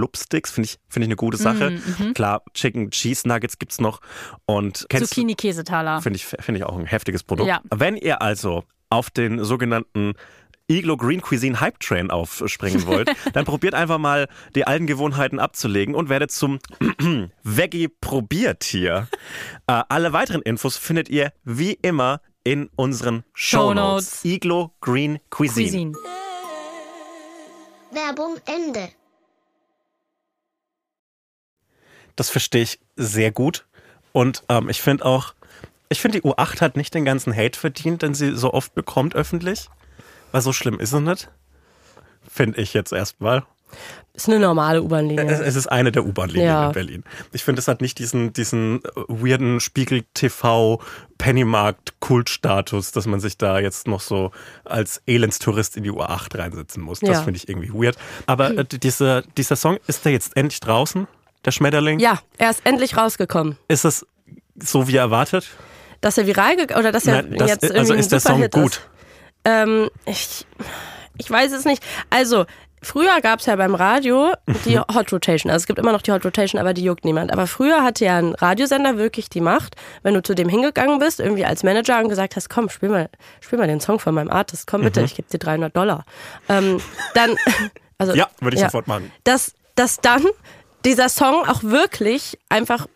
Blubsticks, finde ich, finde ich eine gute Sache. Klar, Chicken Cheese Nuggets gibt's noch. Und Zucchini-Käsetaler. finde ich, finde ich auch ein heftiges Produkt. Ja. Wenn ihr also auf den sogenannten Iglo Green Cuisine Hype Train aufspringen wollt, dann probiert einfach mal die alten Gewohnheiten abzulegen und werdet zum Veggie-Probiertier. Äh, alle weiteren Infos findet ihr wie immer in unseren Shownotes. Shownotes. Iglo Green Cuisine. Cuisine. Werbung Ende. Das verstehe ich sehr gut. Und ähm, ich finde auch, ich finde, die U8 hat nicht den ganzen Hate verdient, den sie so oft bekommt öffentlich. Weil so schlimm ist es nicht. Finde ich jetzt erstmal. Ist eine normale U-Bahn-Linie. Es, es ist eine der U-Bahn-Linien Ja. in Berlin. Ich finde, es hat nicht diesen, diesen äh, weirden Spiegel-TV Pennymarkt-Kultstatus, dass man sich da jetzt noch so als Elendstourist in die U8 reinsetzen muss. Das Ja. finde ich irgendwie weird. Aber äh, dieser, dieser Song, ist der jetzt endlich draußen? Der Schmetterling? Ja, er ist endlich rausgekommen. Ist es so wie erwartet? Dass er viral oder dass er Nein, das, jetzt irgendwie also ist der Song gut? Ist. Ähm, ich, ich weiß es nicht. Also, früher gab es ja beim Radio die Mhm. Hot Rotation. Also es gibt immer noch die Hot Rotation, aber die juckt niemand. Aber früher hatte ja ein Radiosender wirklich die Macht, wenn du zu dem hingegangen bist, irgendwie als Manager und gesagt hast, komm, spiel mal, spiel mal den Song von meinem Artist, komm Mhm. bitte, ich gebe dir 300 Dollar. Ähm, dann, also Ja, würde ich sofort machen. dass, dass dann dieser Song auch wirklich einfach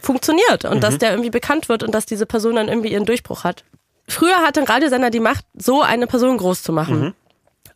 funktioniert und Mhm. dass der irgendwie bekannt wird und dass diese Person dann irgendwie ihren Durchbruch hat. Früher hatte ein Radiosender die Macht, so eine Person groß zu machen. Mhm.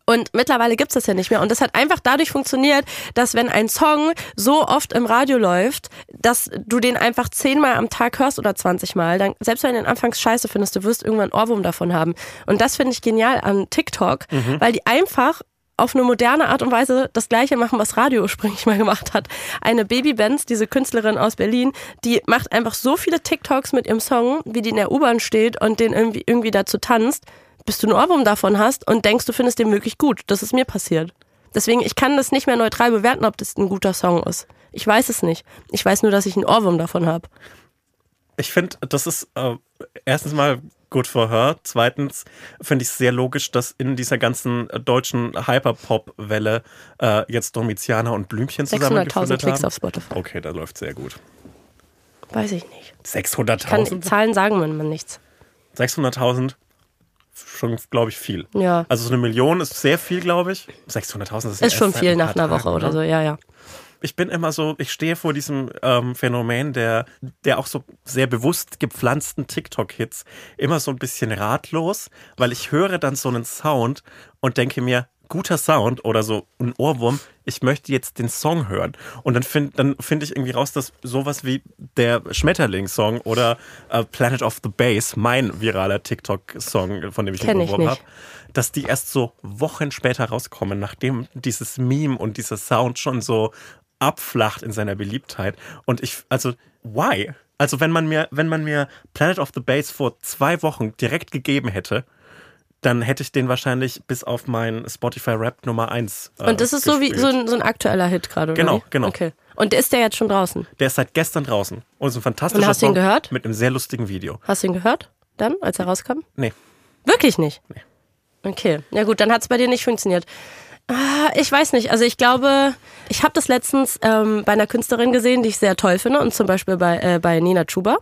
Und mittlerweile gibt's das ja nicht mehr. Und das hat einfach dadurch funktioniert, dass wenn ein Song so oft im Radio läuft, dass du den einfach zehnmal am Tag hörst oder 20 Mal, dann, selbst wenn du den anfangs scheiße findest, du wirst irgendwann Ohrwurm davon haben. Und das finde ich genial an TikTok, weil die einfach auf eine moderne Art und Weise das Gleiche machen, was Radio ursprünglich mal gemacht hat. Eine Baby Benz, diese Künstlerin aus Berlin, die macht einfach so viele TikToks mit ihrem Song, wie die in der U-Bahn steht und den irgendwie, irgendwie dazu tanzt, bis du einen Ohrwurm davon hast und denkst, du findest den wirklich gut. Das ist mir passiert. Deswegen, ich kann das nicht mehr neutral bewerten, ob das ein guter Song ist. Ich weiß es nicht. Ich weiß nur, dass ich einen Ohrwurm davon habe. Ich finde, das ist äh, erstens mal gut for her. Zweitens finde ich es sehr logisch, dass in dieser ganzen äh, deutschen Hyperpop-Welle äh, jetzt Domiziana und Blümchen 600.000 zusammengefunden Klicks haben. auf Spotify. Okay, da läuft sehr gut. Weiß ich nicht. Kann, 600.000? Zahlen sagen mir man nichts. 600.000? Schon, glaube ich, viel. Ja. Also so eine Million ist sehr viel, glaube ich. 600.000 ist, ja Ist schon viel nach einer Woche oder so, ja, ja. Ich bin immer so, ich stehe vor diesem ähm, Phänomen der, der auch so sehr bewusst gepflanzten TikTok-Hits immer so ein bisschen ratlos, weil ich höre dann so einen Sound und denke mir, guter Sound oder so ein Ohrwurm, ich möchte jetzt den Song hören. Und dann finde dann find ich irgendwie raus, dass sowas wie der Schmetterling-Song oder äh, Planet of the Bass, mein viraler TikTok-Song, von dem ich Kenn beworben nicht. habe, dass die erst so Wochen später rauskommen, nachdem dieses Meme und dieser Sound schon so abflacht in seiner Beliebtheit. Und ich, also, why? Also, wenn man mir, wenn man mir Planet of the Bass vor zwei Wochen direkt gegeben hätte, dann hätte ich den wahrscheinlich bis auf mein Spotify Rap Nummer 1. Äh, Und das ist so wie gespielt. so ein, so ein aktueller Hit gerade, oder? Genau, genau. Okay. Und ist der jetzt schon draußen? Der ist seit gestern draußen. Und ist ein fantastischer Und hast du ihn Song gehört? Mit einem sehr lustigen Video. Hast du ihn gehört? Dann, als er rauskam? Nee. Wirklich nicht? Nee. Okay. Ja gut, dann hat es bei dir nicht funktioniert. Ah, Ich weiß nicht. Also ich glaube, ich habe das letztens ähm, bei einer Künstlerin gesehen, die ich sehr toll finde, und zum Beispiel bei, äh, bei Nina Chuba.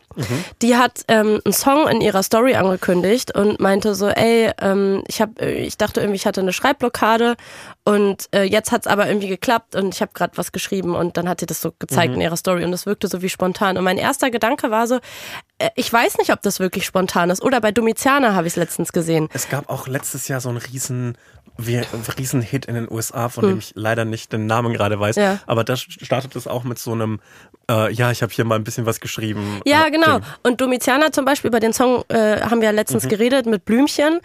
Die hat ähm, einen Song in ihrer Story angekündigt und meinte so, ey, ähm, ich hab, äh, ich dachte irgendwie, ich hatte eine Schreibblockade und äh, jetzt hat's aber irgendwie geklappt und ich habe gerade was geschrieben und dann hat sie das so gezeigt in ihrer Story und das wirkte so wie spontan. Und mein erster Gedanke war so, ich weiß nicht, ob das wirklich spontan ist. Oder bei Domiziana habe ich es letztens gesehen. Es gab auch letztes Jahr so einen riesen, riesen Hit in den USA, von dem ich leider nicht den Namen gerade weiß. Hm. Ja. Aber da startet es auch mit so einem, äh, ja, ich habe hier mal ein bisschen was geschrieben. Ja, äh, genau. Ding. Und Domiziana zum Beispiel, über den Song äh, haben wir ja letztens geredet mit Blümchen.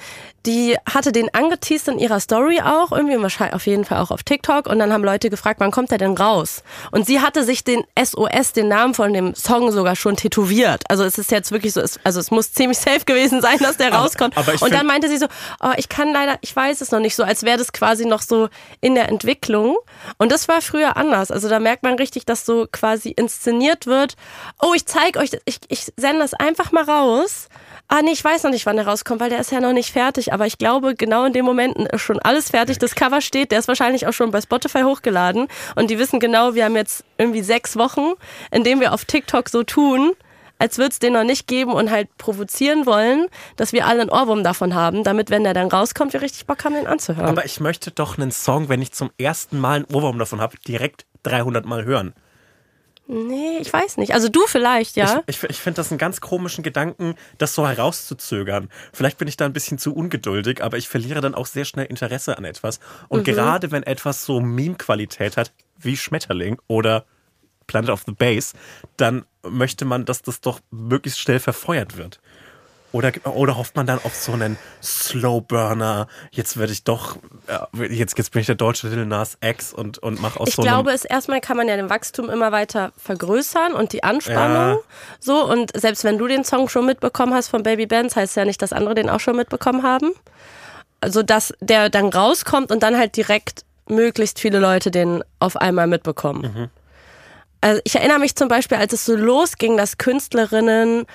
Die hatte den angeteased in ihrer Story auch, irgendwie wahrscheinlich auf jeden Fall auch auf TikTok. Und dann haben Leute gefragt, wann kommt der denn raus? Und sie hatte sich den SOS, den Namen von dem Song sogar schon tätowiert. Also es ist jetzt wirklich so, es, also es muss ziemlich safe gewesen sein, dass der rauskommt. aber und dann meinte sie so, oh, ich kann leider, ich weiß es noch nicht so, als wäre das quasi noch so in der Entwicklung. Und das war früher anders. Also da merkt man richtig, dass so quasi inszeniert wird. Oh, ich zeige euch, ich, ich sende das einfach mal raus. Ah, nee, ich weiß noch nicht, wann der rauskommt, weil der ist ja noch nicht fertig. Aber ich glaube, genau in dem Moment ist schon alles fertig. Das Cover steht, der ist wahrscheinlich auch schon bei Spotify hochgeladen. Und die wissen genau, wir haben jetzt irgendwie sechs Wochen, in denen wir auf TikTok so tun, als würde es den noch nicht geben und halt provozieren wollen, dass wir alle einen Ohrwurm davon haben, damit, wenn der dann rauskommt, wir richtig Bock haben, den anzuhören. Aber ich möchte doch einen Song, wenn ich zum ersten Mal einen Ohrwurm davon habe, direkt 300 Mal hören. Nee, ich weiß nicht. Also du vielleicht, ja. Ich, ich, ich finde das einen ganz komischen Gedanken, das so herauszuzögern. Vielleicht bin ich da ein bisschen zu ungeduldig, aber ich verliere dann auch sehr schnell Interesse an etwas. Und gerade wenn etwas so Meme-Qualität hat, wie Schmetterling oder Planet of the Bass, dann möchte man, dass das doch möglichst schnell verfeuert wird. Oder, oder hofft man dann auf so einen Slowburner, jetzt werde ich doch, äh, jetzt, jetzt bin ich der deutsche Lil Nas X und, und mach aus Ich so glaube, einem... es erstmal kann man ja den Wachstum immer weiter vergrößern und die Anspannung Ja. so. Und selbst wenn du den Song schon mitbekommen hast von Baby Benz, heißt ja nicht, dass andere den auch schon mitbekommen haben. Also, dass der dann rauskommt und dann halt direkt möglichst viele Leute den auf einmal mitbekommen. Also ich erinnere mich zum Beispiel, als es so losging, dass Künstlerinnen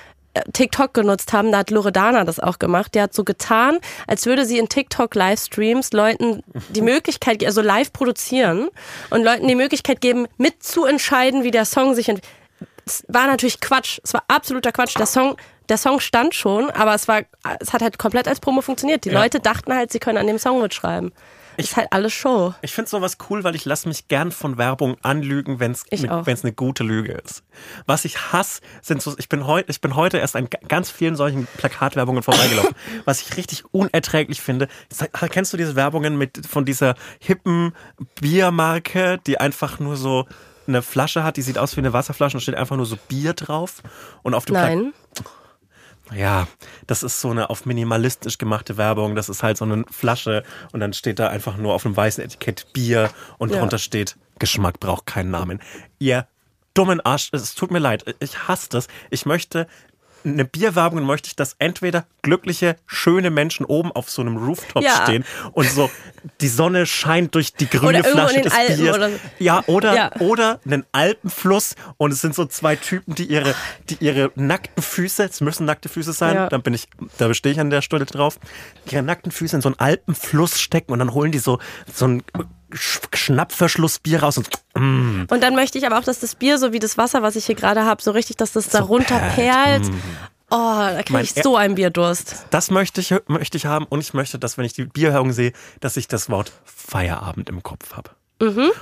TikTok genutzt haben, da hat Loredana das auch gemacht. Die hat so getan, als würde sie in TikTok-Livestreams Leuten die Möglichkeit, also live produzieren und Leuten die Möglichkeit geben, mitzuentscheiden, wie der Song sich entwickelt. Es war natürlich Quatsch. Es war absoluter Quatsch. Der Song, der Song stand schon, aber es war, es hat halt komplett als Promo funktioniert. Die Ja. Leute dachten halt, sie können an dem Song mitschreiben. Ist halt alles Show. Ich finde sowas cool, weil ich lasse mich gern von Werbung anlügen, wenn es Ich eine gute Lüge ist. Was ich hasse, sind so, ich bin heute, ich bin heute erst an ganz vielen solchen Plakatwerbungen vorbeigelaufen. Was ich richtig unerträglich finde, ist, kennst du diese Werbungen mit von dieser hippen Biermarke, die einfach nur so eine Flasche hat, die sieht aus wie eine Wasserflasche und steht einfach nur so Bier drauf und auf dem Nein. Ja, das ist so eine auf minimalistisch gemachte Werbung. Das ist halt so eine Flasche und dann steht da einfach nur auf einem weißen Etikett Bier und Ja. drunter steht Geschmack braucht keinen Namen. Ihr dummen Arsch, es tut mir leid, ich hasse das. Ich möchte eine Bierwerbung möchte ich, dass entweder glückliche, schöne Menschen oben auf so einem Rooftop Ja. stehen und so die Sonne scheint durch die grüne Oder Flasche des Alpen Biers. oder so. Ja, oder, Ja. oder einen Alpenfluss und es sind so zwei Typen, die ihre, die ihre nackten Füße, es müssen nackte Füße sein, Ja. dann bin ich, da bestehe ich an der Stelle drauf, ihre nackten Füße in so einen Alpenfluss stecken und dann holen die so, so ein Sch- Schnappverschlussbier raus und mm, Und dann möchte ich aber auch, dass das Bier, so wie das Wasser, was ich hier gerade habe, so richtig, dass das da runter perlt. Oh, da kriege ich so einen Bierdurst. das möchte ich, möchte ich haben und ich möchte, dass wenn ich die Bierwerbung sehe, dass ich das Wort Feierabend im Kopf habe.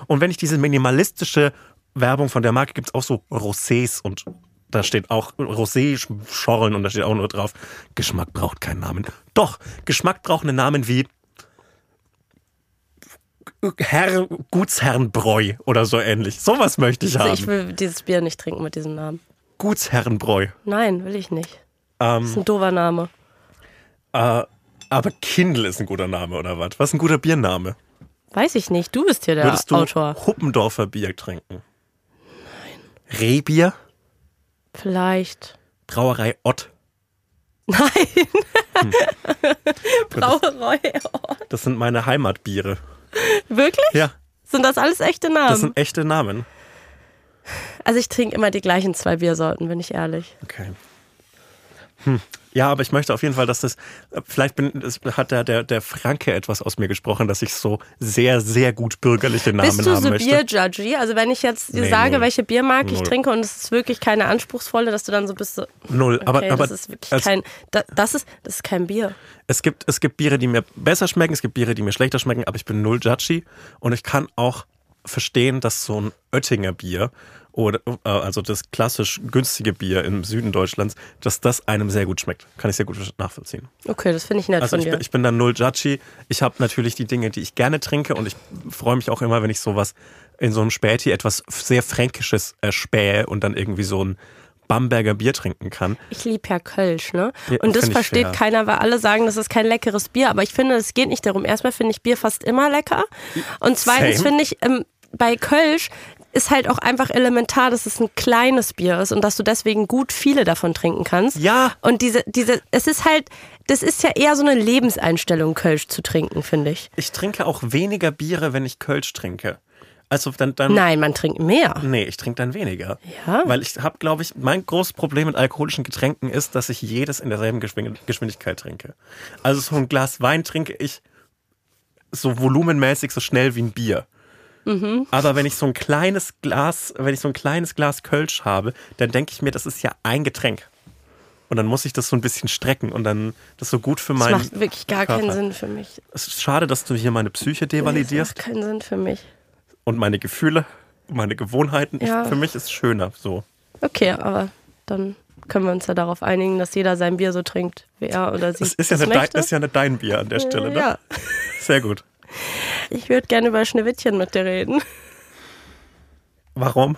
Und wenn ich diese minimalistische Werbung von der Marke gibt es auch so Rosés und da steht auch Rosé-Schorlen und da steht auch nur drauf, Geschmack braucht keinen Namen. Doch, Geschmack braucht einen Namen wie Herr Gutsherrenbräu oder so ähnlich. Sowas möchte ich Also ich haben. will dieses Bier nicht trinken mit diesem Namen. Gutsherrenbräu. Nein, will ich nicht. Ähm, Das ist ein doofer Name. äh, aber Kindle ist ein guter Name oder was? Was ist ein guter Biername? Weiß ich nicht. Du bist hier der Würdest du Autor. Huppendorfer Bier trinken? Nein. Rehbier? Vielleicht. Brauerei Ott. Nein. Hm. Brauerei. Oh. Das sind meine Heimatbiere. Wirklich? Ja, Sind das alles echte Namen? das sind echte Namen. also ich trinke immer die gleichen zwei Biersorten, bin ich ehrlich. Okay. Hm. Ja, aber ich möchte auf jeden Fall, dass das, vielleicht bin, es hat der, der, der Franke etwas aus mir gesprochen, dass ich so sehr, sehr gut bürgerliche Namen Bist du haben so möchte. Bierjudgy? Also wenn ich jetzt dir Nee, sage, null. welche Biermarke ich trinke und es ist wirklich keine anspruchsvolle, dass du dann so bist so, Null. okay, aber, aber das ist wirklich als- kein, da, das ist, das ist kein Bier. es gibt, es gibt Biere, die mir besser schmecken, es gibt Biere, die mir schlechter schmecken, aber ich bin null judgy und ich kann auch verstehen, dass so ein Oettinger Bier oder äh, also das klassisch günstige Bier im Süden Deutschlands, dass das einem sehr gut schmeckt. Kann ich sehr gut nachvollziehen. Okay, das finde ich nett Also von ich dir. bin, ich bin dann null judgy. Ich habe natürlich die Dinge, die ich gerne trinke und ich freue mich auch immer, wenn ich sowas in so einem Späti etwas sehr Fränkisches äh, spähe und dann irgendwie so ein Bamberger Bier trinken kann. Ich liebe ja Kölsch, ne? Und das find ich versteht fair. keiner, weil alle sagen, das ist kein leckeres Bier. Aber ich finde, es geht nicht darum. Erstmal finde ich Bier fast immer lecker. Und zweitens finde ich, ähm, bei Kölsch ist halt auch einfach elementar, dass es ein kleines Bier ist und dass du deswegen gut viele davon trinken kannst. Ja. Und diese, diese, es ist halt, das ist ja eher so eine Lebenseinstellung, Kölsch zu trinken, finde ich. Ich trinke auch weniger Biere, wenn ich Kölsch trinke. Also dann, dann Nein, man trinkt mehr. Nee, ich trinke dann weniger. Ja? Weil ich habe, glaube ich, mein großes Problem mit alkoholischen Getränken ist, dass ich jedes in derselben Geschwindigkeit trinke. Also so ein Glas Wein trinke ich so volumenmäßig so schnell wie ein Bier. Mhm. Aber wenn ich so ein kleines Glas, wenn ich so ein kleines Glas Kölsch habe, dann denke ich mir, das ist ja ein Getränk. Und dann muss ich das so ein bisschen strecken und dann das so gut für Das meinen. macht wirklich gar Körper. keinen Sinn für mich. Es ist schade, dass du hier meine Psyche Das devalidierst macht keinen Sinn für mich. Und meine Gefühle, meine Gewohnheiten. Ja. Ich, für mich ist es schöner so. Okay, aber dann können wir uns ja darauf einigen, dass jeder sein Bier so trinkt, wie er oder sie Das ist ja, es dein, möchte. ist ja nicht dein Bier an der Stelle, ne? Ja, Sehr gut. ich würde gerne über Schneewittchen mit dir reden, Warum?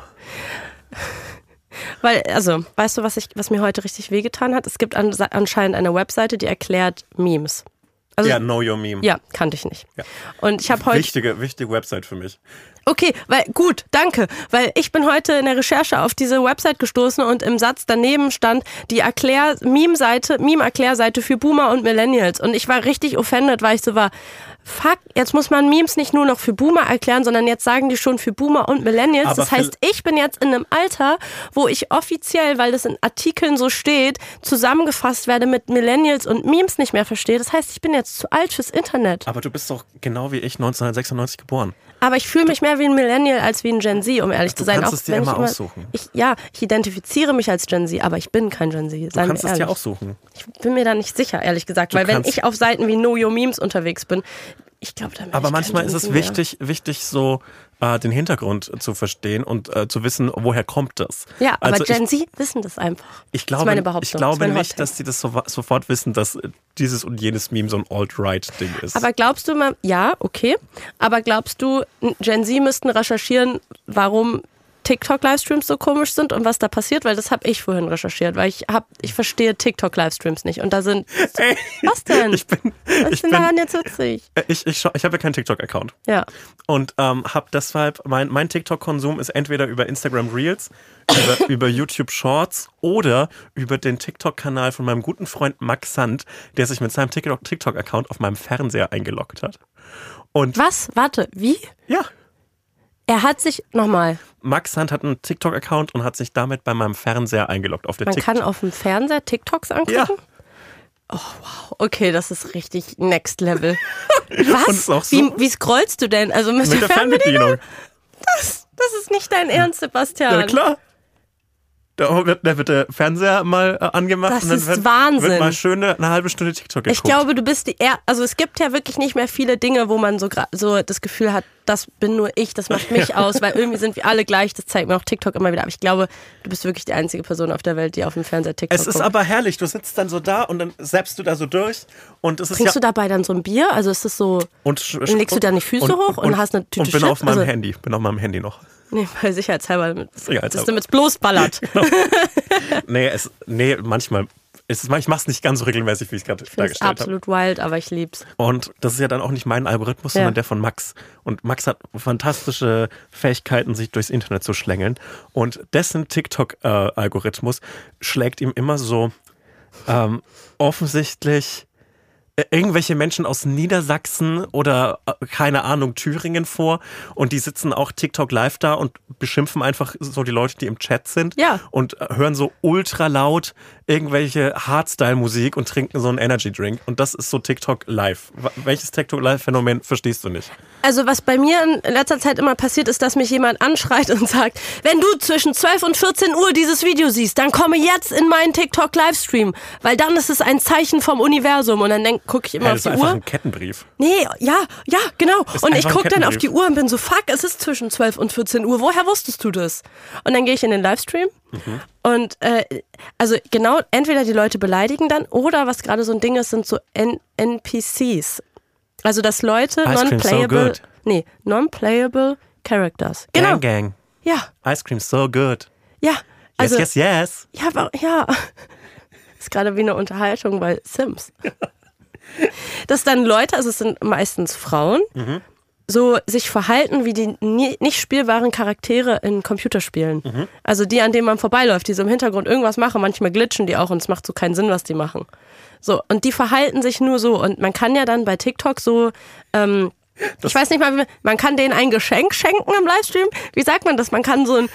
Weil, also, weißt du, was, ich, was mir heute richtig wehgetan hat? Es gibt an, anscheinend eine Webseite, die erklärt Memes. Also, ja, Know Your Meme. ja, kannte ich nicht. Ja. Und ich habe heute. Wichtige, wichtige Website für mich. Okay, weil gut, danke, weil ich bin heute in der Recherche auf diese Website gestoßen und im Satz daneben stand die Erklär Meme Seite, Meme Erklärseite für Boomer und Millennials. Und ich war richtig offended, weil ich so war Fuck, jetzt muss man Memes nicht nur noch für Boomer erklären, sondern jetzt sagen die schon für Boomer und Millennials. Aber das heißt, ich bin jetzt in einem Alter, wo ich offiziell, weil das in Artikeln so steht, zusammengefasst werde mit Millennials und Memes nicht mehr verstehe. Das heißt, ich bin jetzt zu alt fürs Internet. Aber du bist doch genau wie ich 1996 geboren. Aber ich fühle mich mehr wie ein Millennial als wie ein Gen Z, um ehrlich zu sein. kannst es dir immer aussuchen. Ich, ja, ich identifiziere mich als Gen Z, aber ich bin kein Gen Z. Du kannst es dir aussuchen. Ich bin mir da nicht sicher, ehrlich gesagt, Du weil wenn ich auf Seiten wie Know Your Memes unterwegs bin, ich glaube, Aber manchmal ist es mehr. wichtig, wichtig so äh, den Hintergrund zu verstehen und äh, zu wissen, woher kommt das. Ja, aber also Gen ich, Z wissen das einfach. ich das glaube, ist meine Behauptung. ich das glaube mein nicht, dass sie das so, sofort wissen, dass äh, dieses und jenes Meme so ein Alt-Right-Ding ist. Aber glaubst du mal, ja, okay, aber glaubst du, Gen Z müssten recherchieren, warum TikTok-Livestreams so komisch sind und was da passiert? Weil das habe ich vorhin recherchiert, weil ich hab, ich verstehe TikTok-Livestreams nicht. Und da sind, Ey, was denn? ich bin, was ich bin, daran jetzt witzig? äh, ich, ich, ich habe ja keinen TikTok-Account. Ja. und ähm, habe deshalb mein, mein TikTok-Konsum ist entweder über Instagram Reels, über, über YouTube Shorts oder über den TikTok-Kanal von meinem guten Freund Max Sand, der sich mit seinem TikTok- TikTok-Account auf meinem Fernseher eingeloggt hat. Und Was? Warte, wie? ja, Er hat sich, nochmal, Max Sand hat einen TikTok-Account und hat sich damit bei meinem Fernseher eingeloggt auf der man TikTok. kann auf dem Fernseher TikToks angucken? Ja. Okay, das ist richtig next level. Was? so- wie, wie scrollst du denn? Also mit, mit der Fernbedienung. Das, das ist nicht dein Ernst, Sebastian. Ja, klar. Da wird, da wird der Fernseher mal äh, angemacht Das und dann ist wird, Wahnsinn. wird mal schöne eine halbe Stunde TikTok geguckt. Ich glaube, du bist die er also es gibt ja wirklich nicht mehr viele Dinge, wo man so so das Gefühl hat, das bin nur ich, das macht mich aus, weil irgendwie sind wir alle gleich, das zeigt mir auch TikTok immer wieder, aber ich glaube, du bist wirklich die einzige Person auf der Welt, die auf dem Fernseher TikTok Es ist guckt. aber herrlich. Du sitzt dann so da und dann zappst du da so durch und es ist Trinkst ja du dabei dann so ein Bier? Also ist das so und Und legst du da nicht Füße hoch und hast eine Tüte und bin Chips? auf meinem Also- Handy, bin auf meinem Handy noch. Nee, weil sicherheitshalber, damit, Sicherheitshalber. damit bloß ballert. Nee, es, nee, manchmal. Es, ich mach's nicht ganz so regelmäßig, wie ich es gerade ist dargestellt habe. absolut wild, aber ich lieb's. Und das ist ja dann auch nicht mein Algorithmus, Ja. sondern der von Max. Und Max hat fantastische Fähigkeiten, sich durchs Internet zu schlängeln. Und dessen TikTok-Algorithmus schlägt ihm immer so ähm, offensichtlich äh, irgendwelche Menschen aus Niedersachsen oder äh, keine Ahnung Thüringen vor und die sitzen auch TikTok live da und beschimpfen einfach so die Leute, die im Chat sind Ja. und äh, hören so ultra laut irgendwelche Hardstyle-Musik und trinken so einen Energy Drink und das ist so TikTok live. Welches TikTok live Phänomen verstehst du nicht? Also was bei mir in letzter Zeit immer passiert, ist, dass mich jemand anschreit und sagt, wenn du zwischen 12 und 14 Uhr dieses Video siehst, dann komme jetzt in meinen TikTok-Livestream, weil dann ist es ein Zeichen vom Universum. Und dann gucke ich immer Ja, auf das die ist einfach Uhr. ein Kettenbrief. Nee, ja, ja, genau. Ist Und ich gucke dann auf die Uhr und bin so, fuck, es ist zwischen 12 und 14 Uhr. Woher wusstest du das? Und dann gehe ich in den Livestream Mhm. und äh, also genau, entweder die Leute beleidigen dann oder was gerade so ein Ding ist, sind so N NPCs. Also dass Leute so non-playable, good. nee, non-playable Characters. Genau. Gang, gang. Ja, Ice cream so good. ja. Yes, Also, yes, yes. ja, aber, ja. Ist gerade wie eine Unterhaltung bei Sims. Dass dann Leute, also es sind meistens Frauen, Mhm. So sich verhalten wie die nie, nicht spielbaren Charaktere in Computerspielen. Mhm. Also die, an denen man vorbeiläuft, die so im Hintergrund irgendwas machen, manchmal glitschen die auch und es macht so keinen Sinn, was die machen. So, und die verhalten sich nur so. Und man kann ja dann bei TikTok so, ähm, ich weiß nicht mal, man kann denen ein Geschenk schenken im Livestream. Wie sagt man das? Man kann so ein,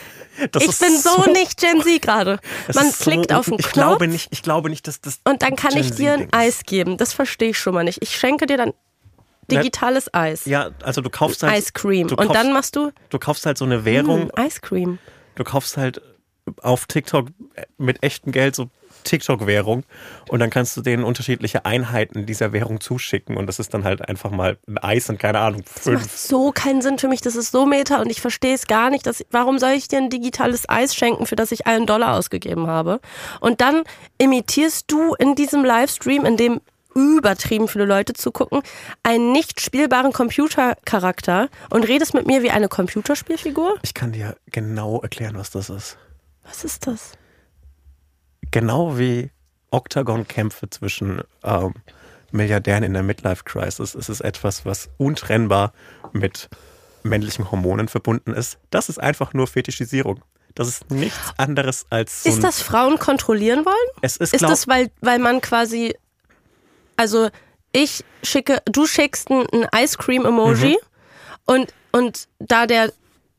Das ich bin so, so- nicht Gen Z gerade. Man ist so klickt auf den ich Knopf Glaube nicht, ich glaube nicht, dass das. und dann kann ich Gen dir ein. Eis geben. Das verstehe ich schon mal nicht. Ich schenke dir dann digitales Eis. Ja, also du kaufst halt. Ice Cream. Du Und kaufst, dann machst du du kaufst halt so eine Währung. mm, Ice Cream. Du kaufst halt auf TikTok mit echtem Geld so TikTok-Währung und dann kannst du denen unterschiedliche Einheiten dieser Währung zuschicken und das ist dann halt einfach mal ein Eis und keine Ahnung, Das macht fünf. so keinen Sinn für mich. Das ist so meta und ich verstehe es gar nicht. Dass, warum soll ich dir ein digitales Eis schenken, für das ich einen Dollar ausgegeben habe? Und dann imitierst du in diesem Livestream, in dem übertrieben viele Leute zugucken, einen nicht spielbaren Computercharakter und redest mit mir wie eine Computerspielfigur? Ich kann dir genau erklären, was das ist. Was ist das? Genau wie Octagon-Kämpfe zwischen ähm, Milliardären in der Midlife-Crisis ist es etwas, was untrennbar mit männlichen Hormonen verbunden ist. Das ist einfach nur Fetischisierung. Das ist nichts anderes als so Ist das Frauen kontrollieren wollen? Es ist, Ist das, weil, weil man quasi, also ich schicke, du schickst ein, ein Ice Cream Emoji Mhm. und, und da der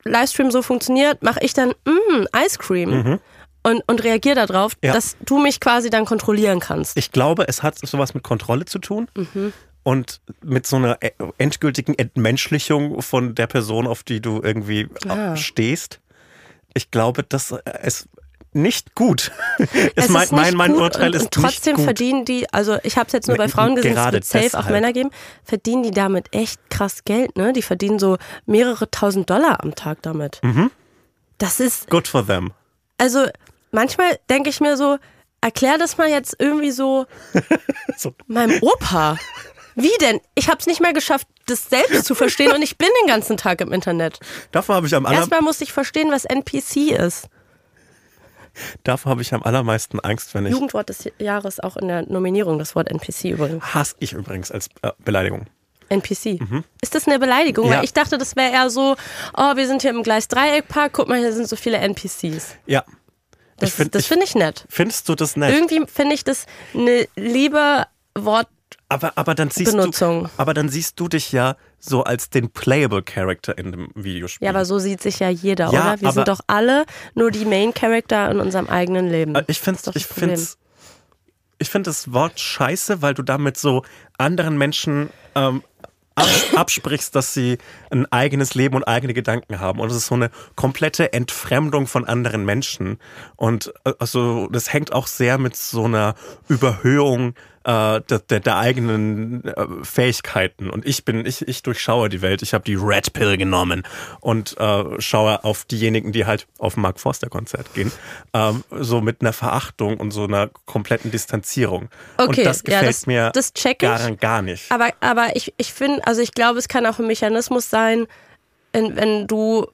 Livestream so funktioniert, mache ich dann mm, Ice Cream und, und reagiere darauf, Mhm. Ja. dass du mich quasi dann kontrollieren kannst. Ich glaube, es hat sowas mit Kontrolle zu tun Mhm. und mit so einer äh, endgültigen Entmenschlichung von der Person, auf die du irgendwie Ah. stehst. Ich glaube, dass es nicht gut. Es mein, ist mein, nicht mein gut Urteil und, ist und trotzdem nicht gut. verdienen die, also ich habe es jetzt nur bei Frauen gesehen, es gerade wird safe auch. Männer geben, verdienen die damit echt krass Geld, ne? Die verdienen so mehrere tausend Dollar am Tag damit. Mhm. Das ist, Good for them. also manchmal denke ich mir so, erklär das mal jetzt irgendwie so So. meinem Opa. Wie denn? Ich habe es nicht mehr geschafft, das selbst zu verstehen und ich bin den ganzen Tag im Internet. Davor habe ich am aller, Erstmal musste ich verstehen, was NPC ist. Davor habe ich am allermeisten Angst, wenn ich Jugendwort des Jahres auch in der Nominierung, das Wort NPC übrigens. hasse ich übrigens als äh, Beleidigung. NPC. Ist das eine Beleidigung? Ja. Weil ich dachte, das wäre eher so, oh, wir sind hier im Gleis-Dreieck-Park, guck mal, hier sind so viele NPCs. Ja. Das, ich find, ich, finde ich nett. findest du das nett? Irgendwie finde ich das eine liebe Wort. Aber, aber, dann siehst Benutzung. du, aber dann siehst du dich ja so als den playable Character in dem Videospiel. Ja, aber so sieht sich ja jeder, Ja, oder? Wir sind doch alle nur die Main Character in unserem eigenen Leben. Äh, Ich finde ich find's, ich find das Wort scheiße, weil du damit so anderen Menschen ähm, abs- absprichst, dass sie ein eigenes Leben und eigene Gedanken haben. Und es ist so eine komplette Entfremdung von anderen Menschen. Und äh, also das hängt auch sehr mit so einer Überhöhung äh, der, der, der eigenen äh, Fähigkeiten. Und ich bin, ich, ich durchschaue die Welt. Ich habe die Red Pill genommen und äh, schaue auf diejenigen, die halt auf ein Mark Forster Konzert gehen, ähm, so mit einer Verachtung und so einer kompletten Distanzierung. Okay, und das ja, gefällt das- mir das check ich. gar, gar nicht. Aber, aber ich, ich finde, also ich glaube, es kann auch ein Mechanismus sein, in, wenn du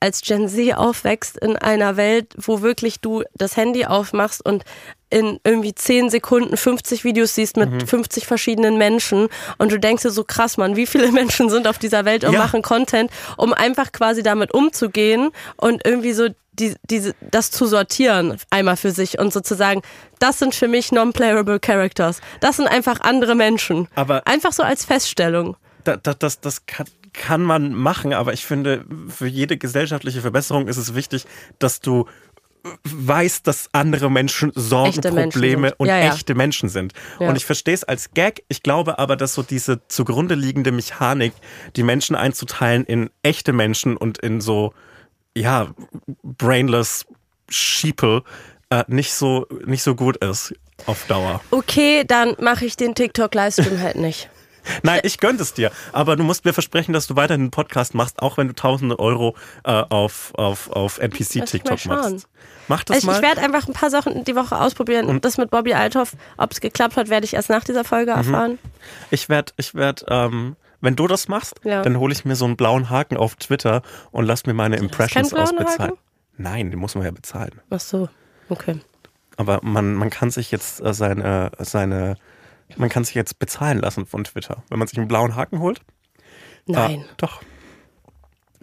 als Gen Z aufwächst in einer Welt, wo wirklich du das Handy aufmachst und in irgendwie 10 Sekunden 50 Videos siehst mit Mhm. 50 verschiedenen Menschen und du denkst dir so krass, Mann, wie viele Menschen sind auf dieser Welt und Ja. machen Content, um einfach quasi damit umzugehen und irgendwie so die, diese, das zu sortieren einmal für sich und sozusagen, das sind für mich non-playable Characters. Das sind einfach andere Menschen. Aber- einfach so als Feststellung. da, da, das, das kann, kann man machen, aber ich finde, für jede gesellschaftliche Verbesserung ist es wichtig, dass du weißt, dass andere Menschen Sorgen, Echte Menschen und Ja, ja. echte Menschen sind. Ja. Und ich verstehe es als Gag. Ich glaube aber, dass so diese zugrunde liegende Mechanik, die Menschen einzuteilen in echte Menschen und in so, ja, brainless Sheeple, äh, nicht so, nicht so gut ist auf Dauer. Okay, dann mache ich den TikTok-Livestream halt nicht. Nein, ich gönne es dir. Aber du musst mir versprechen, dass du weiterhin einen Podcast machst, auch wenn du tausende Euro äh, auf, auf, auf NPC-TikTok machst. Mach das Also ich mal. werde einfach ein paar Sachen die Woche ausprobieren. Und das mit Bobby Althoff, ob es geklappt hat, werde ich erst nach dieser Mhm. Folge erfahren. Ich werde, ich werd, ähm, wenn du das machst, Ja. dann hole ich mir so einen blauen Haken auf Twitter und lass mir meine Impressions ausbezahlen. Haken? Nein, den muss man ja bezahlen. Ach so, okay. Aber man, man kann sich jetzt äh, seine, seine, man kann sich jetzt bezahlen lassen von Twitter. Wenn man sich einen blauen Haken holt. Nein. Ah, doch.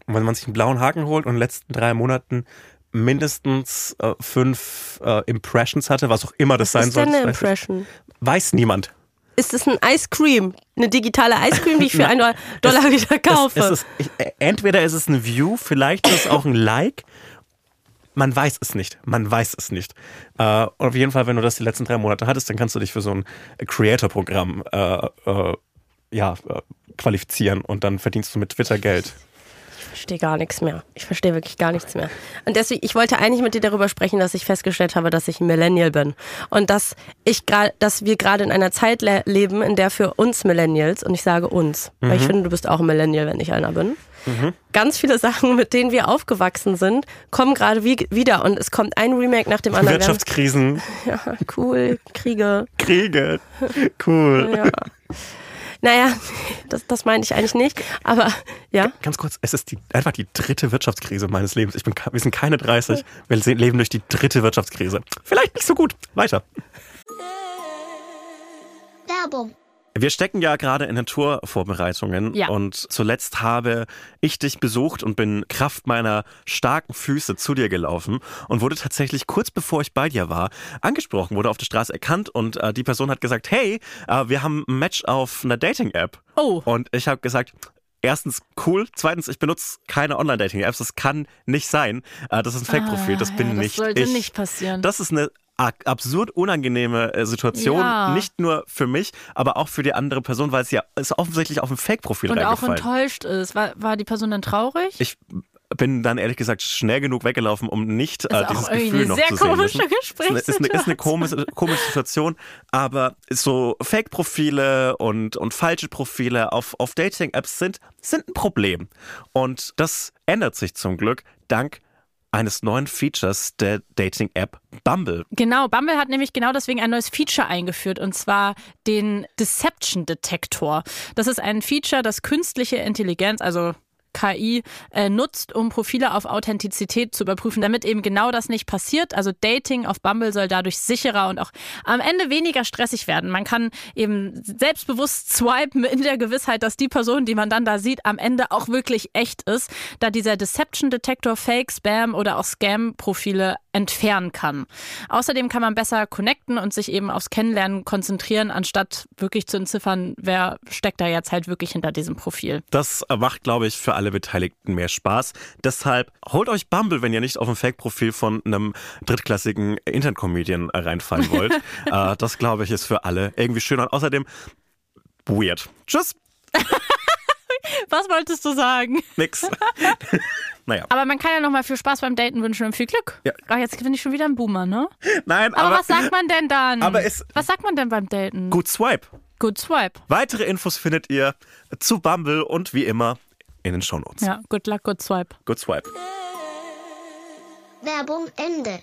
Und wenn man sich einen blauen Haken holt und in den letzten drei Monaten mindestens äh, fünf äh, Impressions hatte, was auch immer das Was sein ist soll, denn das eine weiß, ich. Impression? weiß niemand. Ist es ein Ice Cream? Eine digitale Ice Cream, die ich für einen Dollar wieder kaufe? Es, es ist, ich, entweder ist es ein View, vielleicht ist es auch ein Like. Man weiß es nicht. Man weiß es nicht. Äh, und auf jeden Fall, wenn du das die letzten drei Monate hattest, dann kannst du dich für so ein Creator-Programm äh, äh, ja, äh, qualifizieren und dann verdienst du mit Twitter Geld. Ich verstehe gar nichts mehr. Ich verstehe wirklich gar nichts mehr. Und deswegen, ich wollte eigentlich mit dir darüber sprechen, dass ich festgestellt habe, dass ich ein Millennial bin. Und dass ich gerade, dass wir gerade in einer Zeit le leben, in der für uns Millennials, und ich sage uns, weil ich finde, du bist auch ein Millennial, wenn ich einer bin, ganz viele Sachen, mit denen wir aufgewachsen sind, kommen gerade wie, wieder. Und es kommt ein Remake nach dem anderen. Wirtschaftskrisen, Ja, cool, Kriege. Kriege, cool. Ja. Naja, das, das meine ich eigentlich nicht. Aber ja. Ganz kurz, es ist die, einfach die dritte Wirtschaftskrise meines Lebens. Ich bin, wir sind keine 30, wir leben durch die dritte Wirtschaftskrise. Vielleicht nicht so gut. Weiter. Werbung. Wir stecken ja gerade in den Tourvorbereitungen Ja. und zuletzt habe ich dich besucht und bin Kraft meiner starken Füße zu dir gelaufen und wurde tatsächlich kurz bevor ich bei dir war angesprochen, wurde auf der Straße erkannt und äh, die Person hat gesagt, hey, äh, wir haben ein Match auf einer Dating-App. Oh. Und ich habe gesagt, Erstens cool, zweitens ich benutze keine Online-Dating-Apps, das kann nicht sein. Äh, Das ist ein Fake-Profil, das Ah, bin ja, das nicht sollte ich. nicht passieren. Das ist eine absurd unangenehme äh, Situation, Ja. nicht nur für mich, aber auch für die andere Person, weil es ja ist offensichtlich auf ein Fake-Profil und auch enttäuscht ist. War, war die Person dann traurig? Ich bin dann ehrlich gesagt schnell genug weggelaufen, um nicht äh, Das dieses Gefühl eine noch sehr zu sehen. komische müssen. Ist eine, ist eine, ist eine komische, komische Situation, aber so Fake-Profile und, und falsche Profile auf, auf Dating-Apps sind, sind ein Problem. Und das ändert sich zum Glück dank eines neuen Features der Dating-App Bumble. Genau, Bumble hat nämlich genau deswegen ein neues Feature eingeführt und zwar den Deception Detector. Das ist ein Feature, das künstliche Intelligenz, also KI äh, nutzt, um Profile auf Authentizität zu überprüfen, damit eben genau das nicht passiert. Also Dating auf Bumble soll dadurch sicherer und auch am Ende weniger stressig werden. Man kann eben selbstbewusst swipen in der Gewissheit, dass die Person, die man dann da sieht, am Ende auch wirklich echt ist, da dieser Deception Detector Fake, Spam oder auch Scam-Profile entfernen kann. Außerdem kann man besser connecten und sich eben aufs Kennenlernen konzentrieren, anstatt wirklich zu entziffern, wer steckt da jetzt halt wirklich hinter diesem Profil. Das macht, glaube ich, für alle Beteiligten mehr Spaß. Deshalb holt euch Bumble, wenn ihr nicht auf ein Fake-Profil von einem drittklassigen Internet-Comedian reinfallen wollt. äh, das, glaube ich, ist für alle irgendwie schön und außerdem weird. Tschüss, Was wolltest du sagen? nix. naja, Aber man kann ja nochmal viel Spaß beim Daten wünschen und viel Glück. Ja. Ach, jetzt bin ich schon wieder ein Boomer, ne? nein, Aber, aber, was sagt man denn dann? aber es- was sagt man denn beim Daten? gut Swipe. Good Swipe. Weitere Infos findet ihr zu Bumble und wie immer in den Shownotes. Ja, good luck, good swipe. Good Swipe. Werbung Ende.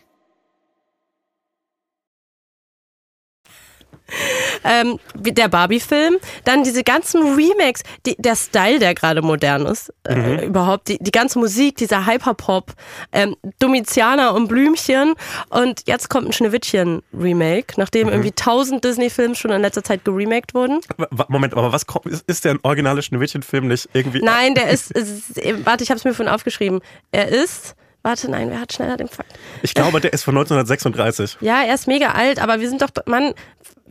Ähm, der Barbie-Film, dann diese ganzen Remakes, die, der Style, der gerade modern ist, äh, überhaupt, die, die ganze Musik, dieser Hyperpop, ähm, Domitianer und Blümchen und jetzt kommt ein Schneewittchen-Remake, nachdem irgendwie tausend Disney-Filme schon in letzter Zeit geremaked wurden. Moment, aber was kommt, ist, ist der originale Schneewittchen-Film nicht irgendwie... Nein, der ist, ist äh, warte, ich habe es mir vorhin aufgeschrieben, er ist, warte, nein, wer hat schneller den Fakt? Ich glaube, der ist von 1936. Ja, er ist mega alt, aber wir sind doch, Mann,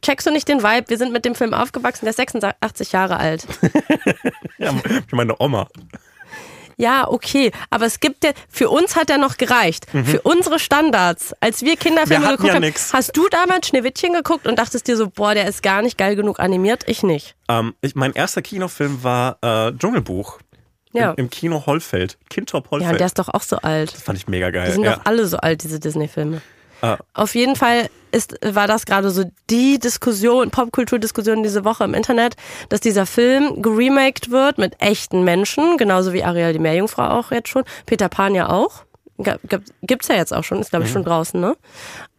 checkst du nicht den Vibe? Wir sind mit dem Film aufgewachsen, der ist 86 Jahre alt. Ja, ich meine Oma. Ja, okay, aber es gibt ja, für uns hat er noch gereicht. Für unsere Standards, als wir Kinderfilme Wir geguckt ja haben, nix. hast du damals Schneewittchen geguckt und dachtest dir so, boah, der ist gar nicht geil genug animiert? Ich nicht. Ähm, ich, mein erster Kinofilm war äh, Dschungelbuch. Ja. Im, Im Kino Hollfeld. Kindtop Ja, Hollfeld. und der ist doch auch so alt. Fand ich mega Die geil. sind Ja. doch alle so alt, diese Disney-Filme. Ah. Auf jeden Fall ist, war das gerade so die Diskussion, Popkulturdiskussion diese Woche im Internet, dass dieser Film geremaked wird mit echten Menschen, genauso wie Ariel die Meerjungfrau auch jetzt schon, Peter Pan ja auch. G- g- Gibt's ja jetzt auch schon, ist glaube ich schon draußen, ne?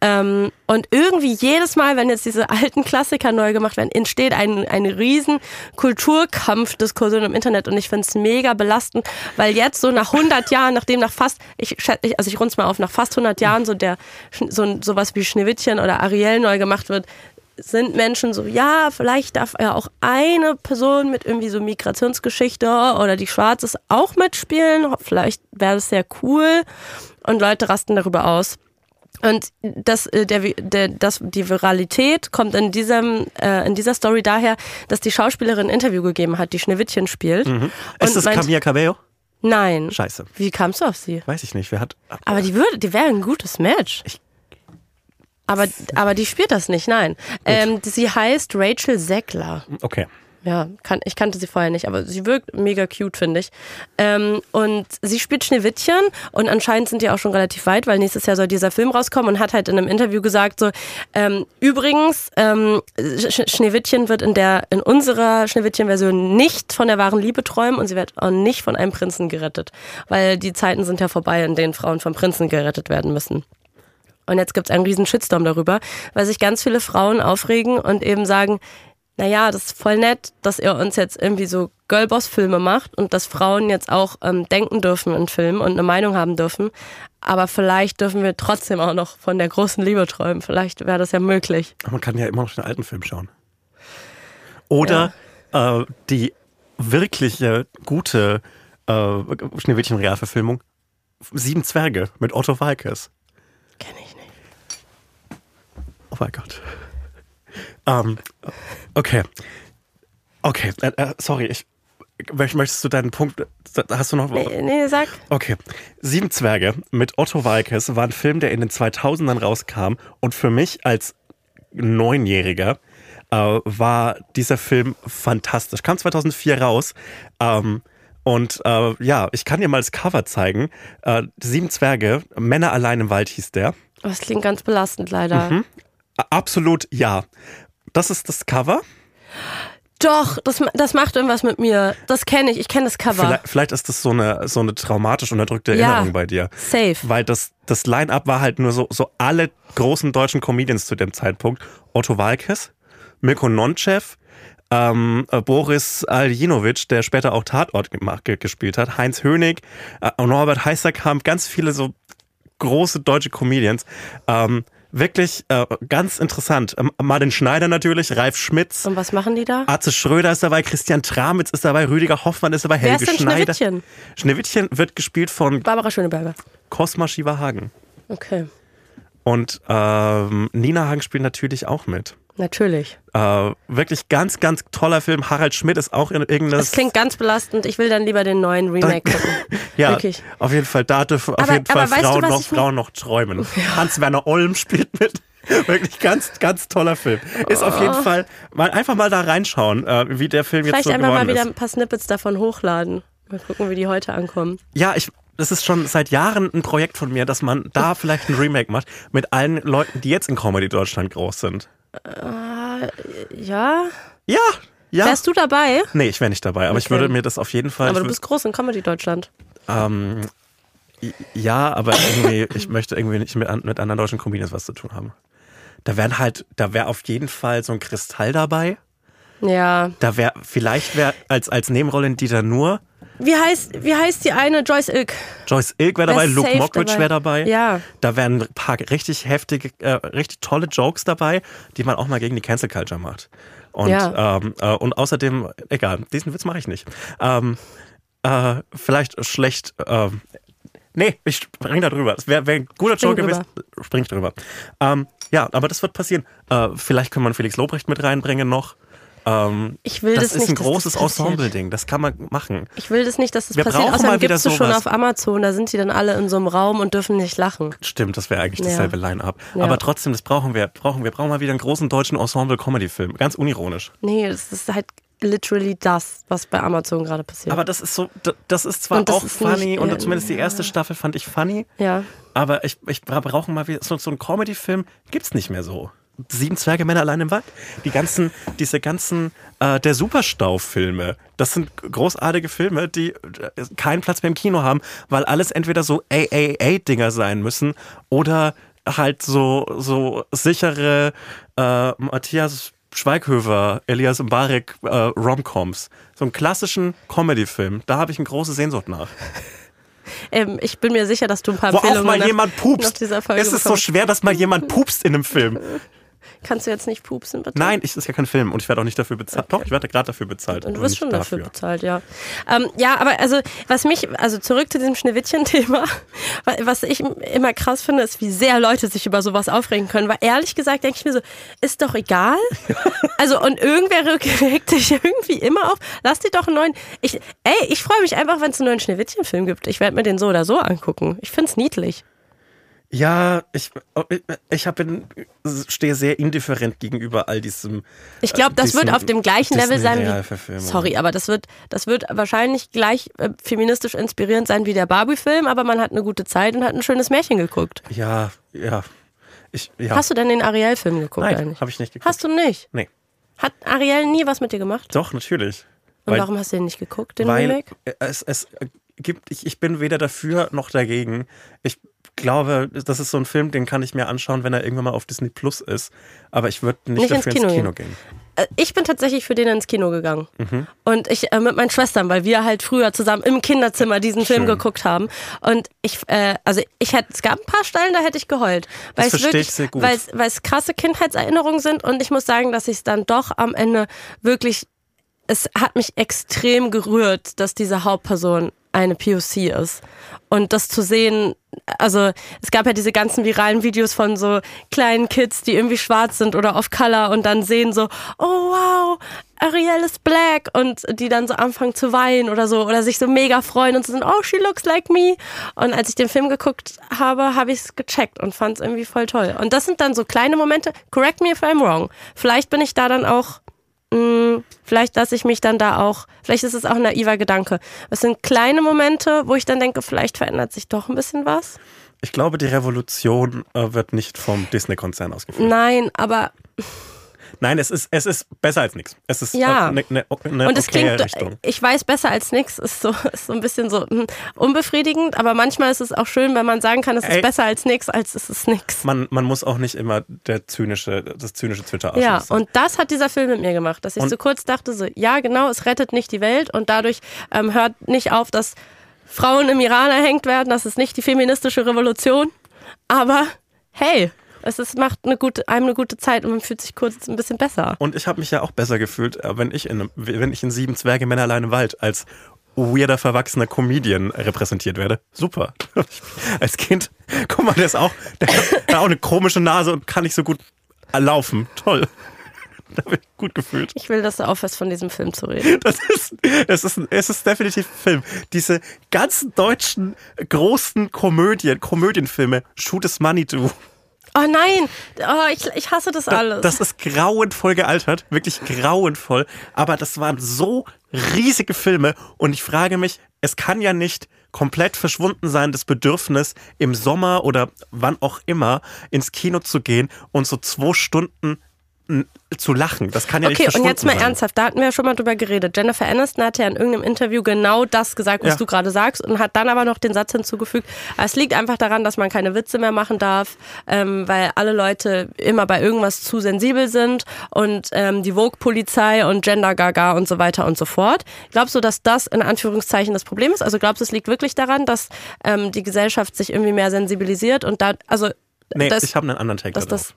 Ähm, und irgendwie jedes Mal, wenn jetzt diese alten Klassiker neu gemacht werden, entsteht ein, ein riesen Kulturkampfdiskussion im Internet und ich finde es mega belastend, weil jetzt so nach 100 Jahren, nachdem nach fast, ich also ich rund's mal auf, nach fast 100 Jahren so der, so sowas wie Schneewittchen oder Ariel neu gemacht wird, sind Menschen so, ja, vielleicht darf ja auch eine Person mit irgendwie so Migrationsgeschichte oder die Schwarzes auch mitspielen. Vielleicht wäre das sehr cool. Und Leute rasten darüber aus. Und das, äh, der, der, das, die Viralität kommt in, diesem, äh, in dieser Story daher, dass die Schauspielerin ein Interview gegeben hat, die Schneewittchen spielt. Mhm. Ist das meint- Camilla Cabello? Nein. Scheiße. Wie kamst du auf sie? Weiß ich nicht. Wer hat. Aber die würde, die wäre ein gutes Match. Aber, aber die spielt das nicht, nein. Ähm, sie heißt Rachel Zegler. Okay. Ja, kann, ich kannte sie vorher nicht, aber sie wirkt mega cute, finde ich. Ähm, und sie spielt Schneewittchen und anscheinend sind die auch schon relativ weit, weil nächstes Jahr soll dieser Film rauskommen und hat halt in einem Interview gesagt so, ähm, übrigens, ähm, Sch Schneewittchen wird in der, in unserer Schneewittchen-Version nicht von der wahren Liebe träumen und sie wird auch nicht von einem Prinzen gerettet, weil die Zeiten sind ja vorbei, in denen Frauen von Prinzen gerettet werden müssen. Und jetzt gibt's einen riesen Shitstorm darüber, weil sich ganz viele Frauen aufregen und eben sagen, naja, das ist voll nett, dass ihr uns jetzt irgendwie so Girlboss-Filme macht und dass Frauen jetzt auch ähm, denken dürfen in Filmen und eine Meinung haben dürfen. Aber vielleicht dürfen wir trotzdem auch noch von der großen Liebe träumen. Vielleicht wäre das ja möglich. Aber man kann ja immer noch den alten Film schauen. Oder äh, die wirkliche, gute äh, Schneewittchen-Realverfilmung Sieben Zwerge mit Otto Walkes. Kenn ich nicht. Oh mein Gott. Ähm, okay. Okay, äh, äh, sorry, ich. möcht- Möchtest du deinen Punkt. Hast du noch. Nee, nee, sag. Okay. Sieben Zwerge mit Otto Walkes war ein Film, der in den 2000ern rauskam und für mich als Neunjähriger äh, war dieser Film fantastisch. Kam 2004 raus. Ähm, und äh, ja, ich kann dir mal das Cover zeigen. Äh, Sieben Zwerge, Männer allein im Wald hieß der. Oh, Das klingt ganz belastend, leider. Mhm. Absolut ja. Das ist das Cover. Doch, das, das macht irgendwas mit mir. Das kenne ich. Ich kenne das Cover. Vielleicht, vielleicht ist das so eine, so eine traumatisch unterdrückte Ja. Erinnerung bei dir. Safe. Weil das, das Line-Up war halt nur so, so alle großen deutschen Comedians zu dem Zeitpunkt. Otto Walkes, Mirko Nonchev, ähm, äh, Boris Aljinovic, der später auch Tatort gemacht, ge- gespielt hat, Heinz Hönig, äh, Norbert Heisterkamp, ganz viele so große deutsche Comedians. Ähm, wirklich äh, ganz interessant. Ähm, Martin Schneider natürlich, Ralf Schmitz, Und was machen die da? Atze Schröder ist dabei, Christian Tramitz ist dabei, Rüdiger Hoffmann ist dabei, Wer Helge ist denn Schneider. Schneewittchen? Schneewittchen wird gespielt von Barbara Schöneberger. Cosma Shiva-Hagen. Okay, Und ähm, Nina Hagen spielt natürlich auch mit. natürlich. Äh, wirklich ganz, ganz toller Film. Harald Schmidt ist auch in irgendeinem. Das klingt ganz belastend. Ich will dann lieber den neuen Remake gucken. ja, wirklich. auf jeden Fall, da dürfen auf Aber- jeden Fall du, Frauen, was noch, Frauen noch träumen. Hans-Werner Olm spielt mit. Wirklich ganz, ganz toller Film. Ist auf jeden Fall, mal einfach mal da reinschauen, äh, wie der Film jetzt Vielleicht so einfach geworden mal wieder ein paar Snippets davon hochladen. Mal gucken, wie die heute ankommen. Ja, ich, das ist schon seit Jahren ein Projekt von mir, dass man da vielleicht ein Remake macht mit allen Leuten, die jetzt in Comedy Deutschland groß sind. Ja? Ja, ja. Wärst du dabei? Nee, ich wäre nicht dabei, aber ich Okay. würde mir das auf jeden Fall. Aber ich du bist groß in Comedy Deutschland. ähm, ja, aber irgendwie, ich möchte irgendwie nicht mit, mit anderen deutschen Comedians was zu tun haben. Da wären halt, da wäre auf jeden Fall so ein Kristall dabei. Ja. Da wäre, vielleicht wäre als, als Nebenrolle in Dieter Nur, Wie heißt, wie heißt die eine? Joyce Ilk. Joyce Ilk wäre dabei, Luke Mockridge wäre dabei. Ja. Da wären ein paar richtig heftige, äh, richtig tolle Jokes dabei, die man auch mal gegen die Cancel Culture macht. Und, Ja. ähm, äh, und außerdem, egal, diesen Witz mache ich nicht. Ähm, äh, vielleicht schlecht. Ähm, nee, ich spring da drüber. Es wäre wär ein guter Joke gewesen. Spring ich drüber. Ähm, ja, aber das wird passieren. Äh, vielleicht kann man Felix Lobrecht mit reinbringen noch. Ähm, Ich will das das, ist nicht. ein großes. Ensemble-Ding. Das kann man machen. Ich will das nicht, dass das Wir passiert. brauchen Außerdem gibt's es schon auf Amazon. Da sind sie dann alle in so einem Raum und dürfen nicht lachen. Stimmt, das wäre eigentlich Ja. dasselbe Line-Up. Ja. Aber trotzdem, das brauchen wir. Brauchen wir brauchen mal wieder einen großen deutschen Ensemble-Comedy-Film. Ganz unironisch. Nee, das ist halt literally das, was bei Amazon gerade passiert. Aber das ist so, das ist zwar das auch ist funny nicht, und äh, zumindest die erste Staffel fand ich funny, ja. aber ich, ich bra- brauche mal wieder so, so einen Comedy-Film, gibt's nicht mehr so. Sieben Zwerge Männer allein im Wald. Die ganzen, diese ganzen, äh, der Superstau-Filme, das sind großartige Filme, die äh, keinen Platz mehr im Kino haben, weil alles entweder so AAA-Dinger sein müssen oder halt so, so sichere äh, Matthias Schweighöfer, Elias Mbarek äh, Romcoms. So einen klassischen Comedy-Film, da habe ich eine große Sehnsucht nach. Ähm, ich bin mir sicher, dass du ein paar Wo auch Empfehlungen mal nach, jemand pupst. Folge Es ist so bekommst. schwer, dass mal jemand pupst in einem Film. Kannst du jetzt nicht pupsen, bitte? Nein, ich, das ist ja kein Film und ich werde auch nicht dafür bezahlt. Doch, ich werde gerade dafür bezahlt. Und du wirst schon dafür bezahlt, ja. Ähm, ja, aber also, was mich, also zurück zu diesem Schneewittchen-Thema, wa- was ich immer krass finde, ist, wie sehr Leute sich über sowas aufregen können. Weil ehrlich gesagt denke ich mir so, ist doch egal. Also, und irgendwer regt sich irgendwie immer auf. Lass dir doch einen neuen. Ich, ey, ich freue mich einfach, wenn es einen neuen Schneewittchen-Film gibt. Ich werde mir den so oder so angucken. Ich find's niedlich. Ja, ich, ich hab bin, stehe sehr indifferent gegenüber all diesem. Ich glaube, das wird auf dem gleichen Level sein wie. Sorry, aber das wird, das wird wahrscheinlich gleich äh, feministisch inspirierend sein wie der Barbie-Film, aber man hat eine gute Zeit und hat ein schönes Märchen geguckt. Ja, ja. Ich, ja. Hast du denn den Ariel-Film geguckt Nein, eigentlich? habe ich nicht geguckt. Hast du nicht? Nee. Hat Ariel nie was mit dir gemacht? Doch, natürlich. Und Weil- warum hast du den nicht geguckt, den weil Remake? es, es gibt, ich, ich bin weder dafür noch dagegen. Ich glaube, das ist so ein Film, den kann ich mir anschauen, wenn er irgendwann mal auf Disney Plus ist. Aber ich würde nicht, Nicht ins dafür ins Kino, Kino gehen. äh, ich bin tatsächlich für den ins Kino gegangen. Und ich äh, mit meinen Schwestern, weil wir halt früher zusammen im Kinderzimmer diesen Film Schön. geguckt haben. Und ich, äh, also ich hätte, es gab ein paar Stellen, da hätte ich geheult. Weil Das es wirklich, ich sehr gut. Weil es krasse Kindheitserinnerungen sind. Und ich muss sagen, dass ich es dann doch am Ende wirklich, es hat mich extrem gerührt, dass diese Hauptperson eine POC ist. Und das zu sehen, also es gab ja diese ganzen viralen Videos von so kleinen Kids, die irgendwie schwarz sind oder off color und dann sehen so, oh wow, Ariel ist black und die dann so anfangen zu weinen oder so oder sich so mega freuen und so sind, oh, she looks like me. Und als ich den Film geguckt habe, habe ich es gecheckt und fand es irgendwie voll toll. Und das sind dann so kleine Momente, correct me if I'm wrong. Vielleicht bin ich da dann auch mh, Vielleicht lasse ich mich dann da auch, vielleicht ist es auch ein naiver Gedanke. Es sind kleine Momente, wo ich dann denke, vielleicht verändert sich doch ein bisschen was. Ich glaube, die Revolution äh, wird nicht vom Disney-Konzern ausgeführt. Nein, aber Nein, es ist, es ist besser als nichts. Es ist Ja. eine ne, ne und es okaye klingt, Richtung. ich weiß besser als nix, ist so, ist so ein bisschen so hm, unbefriedigend, aber manchmal ist es auch schön, wenn man sagen kann, es ist Ey. besser als nix, als es ist nix. Man, man muss auch nicht immer der zynische, das zynische Twitter Ja, sein. und das hat dieser Film mit mir gemacht, dass ich Und- so kurz dachte, so, ja, genau, es rettet nicht die Welt und dadurch ähm, hört nicht auf, dass Frauen im Iran erhängt werden. Das ist nicht die feministische Revolution. Aber hey, es ist, macht eine gute, einem eine gute Zeit und man fühlt sich kurz ein bisschen besser. Und ich habe mich ja auch besser gefühlt, äh, wenn ich in, wenn ich in Sieben Zwerge Männer allein im Wald als weirder, verwachsener Comedian repräsentiert werde. Super. Als Kind, guck mal, der ist auch, der hat auch eine komische Nase und kann nicht so gut laufen. Toll. Da habe ich gut gefühlt. Ich will, dass du aufhörst, von diesem Film zu reden. Das ist, es ist, es ist definitiv ein Film. Diese ganzen deutschen großen Komödien, Komödienfilme, Shoot is Money Do. Oh nein, oh, ich, ich hasse das alles. Das ist grauenvoll gealtert, wirklich grauenvoll. Aber das waren so riesige Filme und ich frage mich, es kann ja nicht komplett verschwunden sein, das Bedürfnis, im Sommer oder wann auch immer ins Kino zu gehen und so zwei Stunden zu lachen. Das kann ja nicht Okay, und jetzt mal sein. ernsthaft, da hatten wir ja schon mal drüber geredet. Jennifer Aniston hat ja in irgendeinem Interview genau das gesagt, was Ja. du gerade sagst, und hat dann aber noch den Satz hinzugefügt, es liegt einfach daran, dass man keine Witze mehr machen darf, ähm, weil alle Leute immer bei irgendwas zu sensibel sind und ähm, die Vogue-Polizei und Gender Gaga und so weiter und so fort. Glaubst du, dass das in Anführungszeichen das Problem ist? Also glaubst du, es liegt wirklich daran, dass ähm, die Gesellschaft sich irgendwie mehr sensibilisiert und da, also Nee, das, ich habe einen anderen Take dass das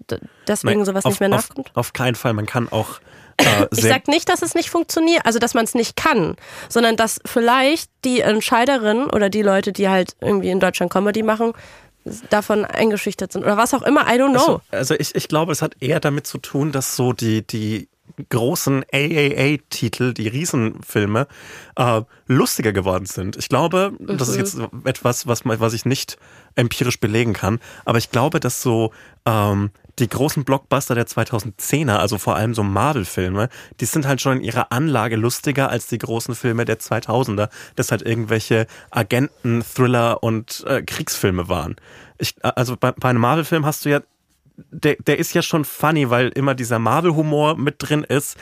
deswegen Nee, sowas auf, nicht mehr auf, nachkommt? Auf keinen Fall. Man kann auch äh, Ich sag nicht, dass es nicht funktioniert, also dass man es nicht kann, sondern dass vielleicht die Entscheiderinnen oder die Leute, die halt irgendwie in Deutschland Comedy machen, davon eingeschüchtert sind oder was auch immer, I don't know. Also, also ich, ich glaube, es hat eher damit zu tun, dass so die, die großen AAA-Titel, die Riesenfilme, äh, lustiger geworden sind. Ich glaube, das ist Mhm. jetzt etwas, was, was ich nicht empirisch belegen kann, aber ich glaube, dass so ähm, die großen Blockbuster der 2010er, also vor allem so Marvel-Filme, die sind halt schon in ihrer Anlage lustiger als die großen Filme der 2000er, das halt irgendwelche Agenten, Thriller und äh, Kriegsfilme waren. Ich, also bei, bei einem Marvel-Film hast du ja der, der ist ja schon funny, weil immer dieser Marvel-Humor mit drin ist,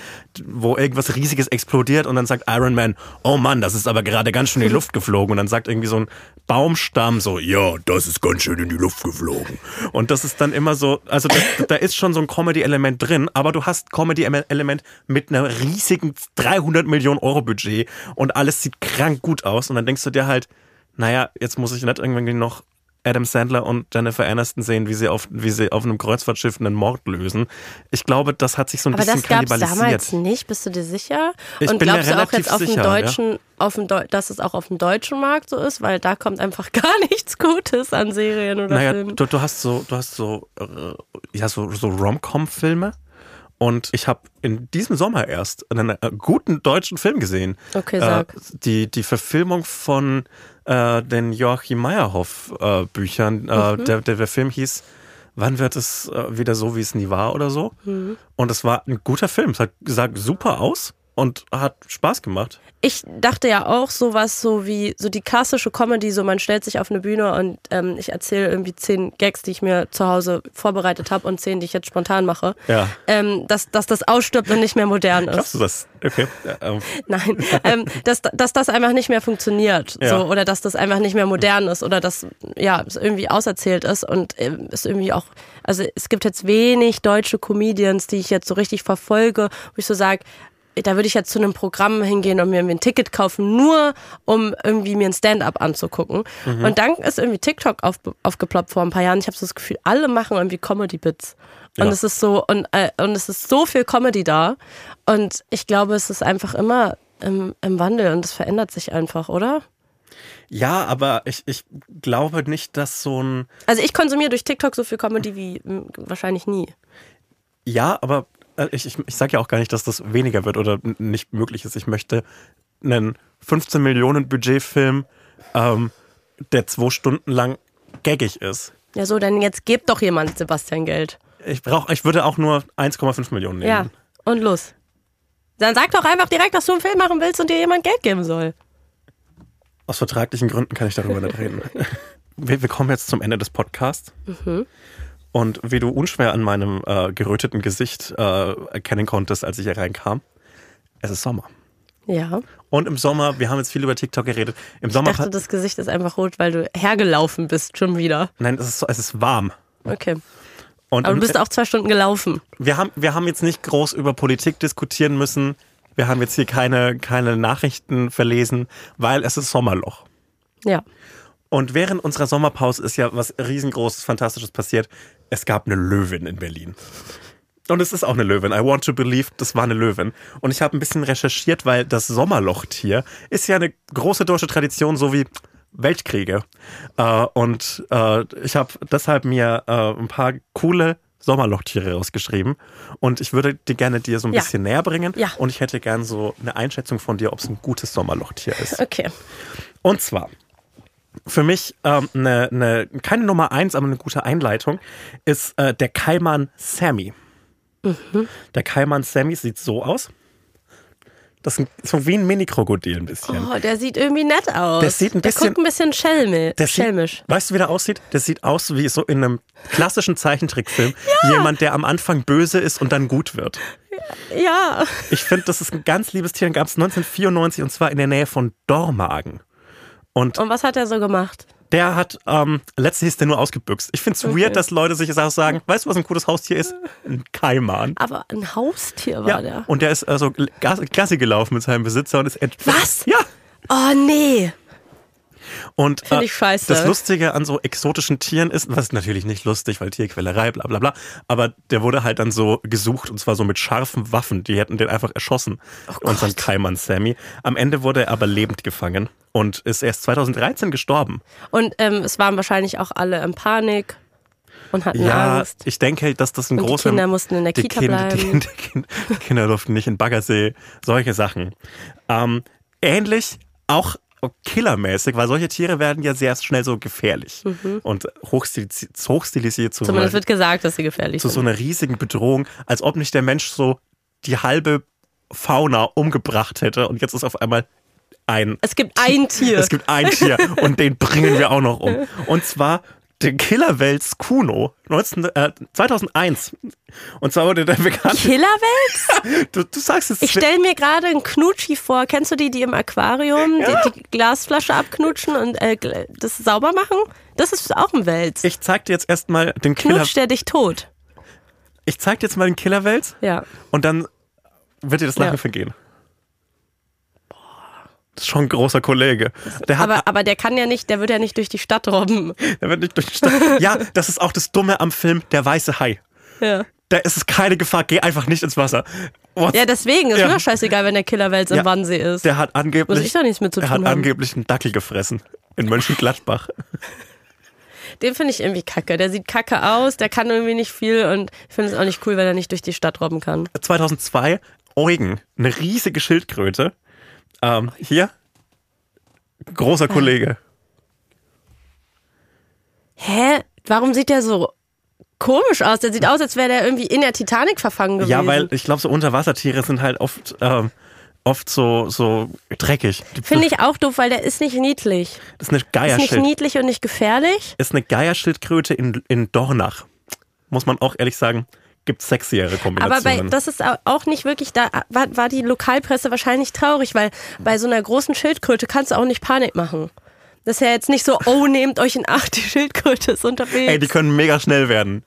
wo irgendwas Riesiges explodiert und dann sagt Iron Man, oh Mann, das ist aber gerade ganz schön in die Luft geflogen. Und dann sagt irgendwie so ein Baumstamm so, ja, das ist ganz schön in die Luft geflogen. Und das ist dann immer so, also da, da ist schon so ein Comedy-Element drin, aber du hast Comedy-Element mit einer riesigen 300 Millionen Euro Budget und alles sieht krank gut aus. Und dann denkst du dir halt, naja, jetzt muss ich nicht irgendwie noch Adam Sandler und Jennifer Aniston sehen, wie sie auf, wie sie auf einem Kreuzfahrtschiff einen Mord lösen. Ich glaube, das hat sich so ein Aber bisschen das gab es kannibalisiert. damals nicht, bist du dir sicher? Ich Und bin glaubst du auch jetzt auf dem sicher, deutschen, auf dem Deu dass es auch auf dem deutschen Markt so ist, weil da kommt einfach gar nichts Gutes an Serien oder Naja, Filmen. du, du hast so, du hast so, äh, ja, so, so Rom-Com-Filme. Und ich habe in diesem Sommer erst einen äh, guten deutschen Film gesehen. Okay, sag. Äh, die, die Verfilmung von äh, den Joachim Meyerhoff äh, Büchern. Mhm. Äh, der, der, der Film hieß Wann wird es äh, wieder so, wie es nie war oder so? Mhm. Und es war ein guter Film. Es hat gesagt, super aus. Und hat Spaß gemacht. ich dachte ja auch sowas so wie so die klassische Comedy, so man stellt sich auf eine Bühne und ähm, ich erzähle irgendwie zehn Gags, die ich mir zu Hause vorbereitet habe und zehn, die ich jetzt spontan mache. Ja. Ähm, dass, dass das ausstirbt und nicht mehr modern Glaubst ist. du das? Okay. Ja, ähm, Nein, ähm, dass, dass das einfach nicht mehr funktioniert. Ja. So, oder dass das einfach nicht mehr modern ist oder dass ja, es irgendwie auserzählt ist und es irgendwie auch, also es gibt jetzt wenig deutsche Comedians, die ich jetzt so richtig verfolge, wo ich so sage, da würde ich jetzt zu einem Programm hingehen und mir irgendwie ein Ticket kaufen, nur um irgendwie mir ein Stand-up anzugucken. Und dann ist irgendwie TikTok auf, aufgeploppt vor ein paar Jahren. Ich habe so das Gefühl, alle machen irgendwie Comedy-Bits. Und Ja. es ist so, und, äh, und es ist so viel Comedy da. Und ich glaube, es ist einfach immer im, im Wandel und es verändert sich einfach, oder? ja, aber ich, ich glaube nicht, dass so ein. Also ich konsumiere durch TikTok so viel Comedy wie wahrscheinlich nie. Ja, aber ich, ich, ich sage ja auch gar nicht, dass das weniger wird oder nicht möglich ist. Ich möchte einen 15 Millionen Budgetfilm, ähm, der zwei Stunden lang gaggig ist. Ja, so, dann jetzt gebt doch jemand Sebastian Geld. Ich brauch, ich würde auch nur 1,5 Millionen nehmen. Ja, und los. Dann sag doch einfach direkt, dass du einen Film machen willst und dir jemand Geld geben soll. Aus vertraglichen Gründen kann ich darüber nicht reden. Wir, wir kommen jetzt zum Ende des Podcasts. Und wie du unschwer an meinem äh, geröteten Gesicht äh, erkennen konntest, als ich hier reinkam, es ist Sommer. Ja. Und im Sommer, wir haben jetzt viel über TikTok geredet. Im Ich Sommer, dachte, das Gesicht ist einfach rot, weil du hergelaufen bist schon wieder. nein, es ist, es ist warm. Okay. Und Aber du bist auch zwei Stunden gelaufen. wir haben, wir haben jetzt nicht groß über Politik diskutieren müssen. Wir haben jetzt hier keine, keine Nachrichten verlesen, weil es ist Sommerloch. Ja. Und während unserer Sommerpause ist ja was riesengroßes, fantastisches passiert. Es gab eine Löwin in Berlin. Und es ist auch eine Löwin. I want to believe, das war eine Löwin. Und ich habe ein bisschen recherchiert, weil das Sommerlochtier ist ja eine große deutsche Tradition, so wie Weltkriege. Äh, und äh, ich habe deshalb mir äh, ein paar coole Sommerlochtiere rausgeschrieben. Und ich würde die gerne dir so ein Ja. bisschen näher bringen. Ja. Und ich hätte gern so eine Einschätzung von dir, ob es ein gutes Sommerlochtier ist. Okay. Und zwar, für mich ähm, eine, eine, keine Nummer eins, aber eine gute Einleitung, ist äh, der Kaiman Sammy. Der Kaiman Sammy sieht so aus. Das ist so wie ein Mini-Krokodil ein bisschen. Oh, der sieht irgendwie nett aus. Der sieht ein Der bisschen- guckt ein bisschen schelmi Der schelmisch. Sieht, weißt du, wie der aussieht? Der sieht aus wie so in einem klassischen Zeichentrickfilm. Jemand, der am Anfang böse ist und dann gut wird. Ja. Ich finde, das ist ein ganz liebes Tier. Den gab es 1994 und zwar in der Nähe von Dormagen. Und Und was hat er so gemacht? Der hat, ähm, letztlich ist der nur ausgebüxt. Ich finde es Okay. weird, dass Leute sich auch sagen, weißt du, was ein gutes Haustier ist? Ein Kaiman. Aber ein Haustier war Ja, der. und der ist also Gas- Gassi gelaufen mit seinem Besitzer und ist Was? Ja. Oh nee. Und äh, das Lustige an so exotischen Tieren ist, was ist natürlich nicht lustig, weil Tierquälerei, bla bla bla, aber der wurde halt dann so gesucht und zwar so mit scharfen Waffen. Die hätten den einfach erschossen, Oh unseren Kaiman Sammy. Am Ende wurde er aber lebend gefangen und ist erst 2013 gestorben. Und ähm, es waren wahrscheinlich auch alle in Panik und hatten Ja, Angst. ich denke, dass das ein Und die großer. Kinder mussten in der die Kita Die, bleiben. die, Kinder, die Kinder durften nicht in Baggersee, solche Sachen. Ähm, ähnlich, auch killermäßig, weil solche Tiere werden ja sehr schnell so gefährlich und hochstilisiert, hochstilisiert zu, so Mhm. Zumindest einer, wird gesagt, dass sie gefährlich zu so sind. einer riesigen Bedrohung, als ob nicht der Mensch so die halbe Fauna umgebracht hätte und jetzt ist auf einmal ein Es gibt ein Tier. es gibt ein Tier und den bringen wir auch noch um. Und zwar den Killerwels Kuno 19, äh, 2001. Und zwar wurde der bekannt. Killerwelt? Du, du sagst es. Ich stelle mir gerade einen Knutschi vor. Kennst du die, die im Aquarium die, die Glasflasche abknutschen und äh, das sauber machen? Das ist auch ein Wels. ich zeig dir jetzt erstmal den Killer. Knutscht der dich tot? Ich zeig dir jetzt mal den Killerwels Ja. und dann wird dir das Lachen Ja. vergehen. Das ist schon ein großer Kollege. Der hat Aber, aber der kann ja nicht, der wird ja nicht durch die Stadt robben. der wird nicht durch die Stadt. Ja, das ist auch das Dumme am Film Der weiße Hai. Ja. Da ist es keine Gefahr, geh einfach nicht ins Wasser. What? Ja, deswegen ist Ja. mir doch scheißegal, wenn der Killerwels im Ja. Wannsee ist. Der hat angeblich. Muss ich doch nichts mit zu Er tun hat haben. angeblich einen Dackel gefressen. In Mönchengladbach. Den finde ich irgendwie kacke. Der sieht kacke aus, der kann irgendwie nicht viel und ich finde es auch nicht cool, wenn er nicht durch die Stadt robben kann. 2002 Eugen, eine riesige Schildkröte. Ähm, hier, großer Kollege. Hä? Warum sieht der so komisch aus? Der sieht aus, als wäre der irgendwie in der Titanic verfangen gewesen. Ja, weil ich glaube, so Unterwassertiere sind halt oft ähm, oft so, so dreckig. Finde ich auch doof, weil der ist nicht niedlich. Das ist eine Ist nicht niedlich und nicht gefährlich. Ist eine Geierschildkröte in, in Dornach. Muss man auch ehrlich sagen, gibt sexyere Aber Kombinationen. bei, das ist au- auch nicht wirklich, da war, war die Lokalpresse wahrscheinlich traurig, weil bei so einer großen Schildkröte kannst du auch nicht Panik machen. Das ist ja jetzt nicht so, oh, nehmt euch in Acht, die Schildkröte ist unterwegs. Ey, die können mega schnell werden.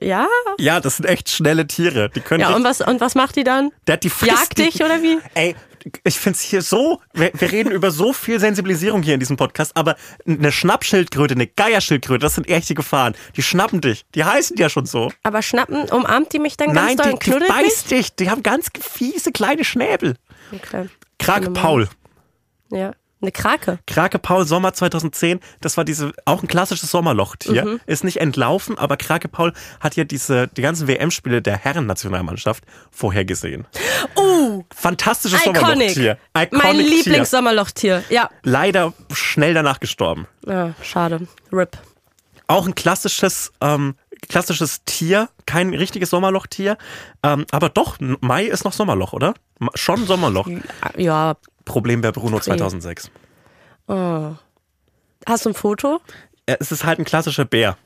ja? Ja, das sind echt schnelle Tiere. Die können Ja, und was, und was macht die dann? Der hat die frisst Jagt dich oder wie? Ey, ich find's hier so, wir, wir reden über so viel Sensibilisierung hier in diesem Podcast, aber eine Schnappschildkröte, eine Geierschildkröte, das sind echte Gefahren. Die schnappen dich. Die heißen ja schon so. Aber schnappen, umarmt die mich dann ganz Nein, doll die, und die knuddelt mich? beißt dich. Die haben ganz fiese kleine Schnäbel. Okay. Krake Paul. Ja, eine Krake. Krake Paul Sommer 2010, das war diese auch ein klassisches Sommerlochtier. Mhm. Ist nicht entlaufen, aber Krake Paul hat ja diese die ganzen WM-Spiele der Herrennationalmannschaft vorhergesehen. Uh, Fantastisches iconic. Sommerlochtier. Iconic mein Tier. Lieblingssommerlochtier. Ja. Leider schnell danach gestorben. ja, schade. RIP. Auch ein klassisches ähm, klassisches Tier, kein richtiges Sommerlochtier, ähm, aber doch Mai ist noch Sommerloch, oder? Schon Sommerloch. Ja. Problem bei Bruno 2006. Hast du ein Foto? Es ist halt ein klassischer Bär.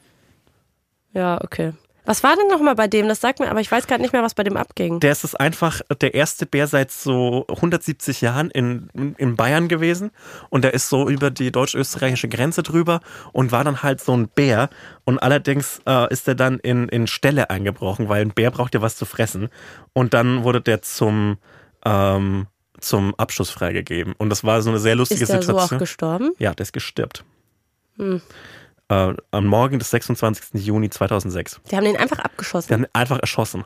Ja, okay. Was war denn nochmal bei dem? Das sagt mir, aber ich weiß gerade nicht mehr, was bei dem abging. Der ist es einfach der erste Bär seit so 170 Jahren in, in Bayern gewesen. Und der ist so über die deutsch-österreichische Grenze drüber und war dann halt so ein Bär. Und allerdings äh, ist er dann in, in Ställe eingebrochen, weil ein Bär braucht ja was zu fressen. Und dann wurde der zum, ähm, zum Abschuss freigegeben. Und das war so eine sehr lustige Ist der so auch Situation. gestorben? ja, der ist gestirbt. Äh, am Morgen des 26. Juni 2006. Die haben den einfach abgeschossen. Der hat einfach erschossen.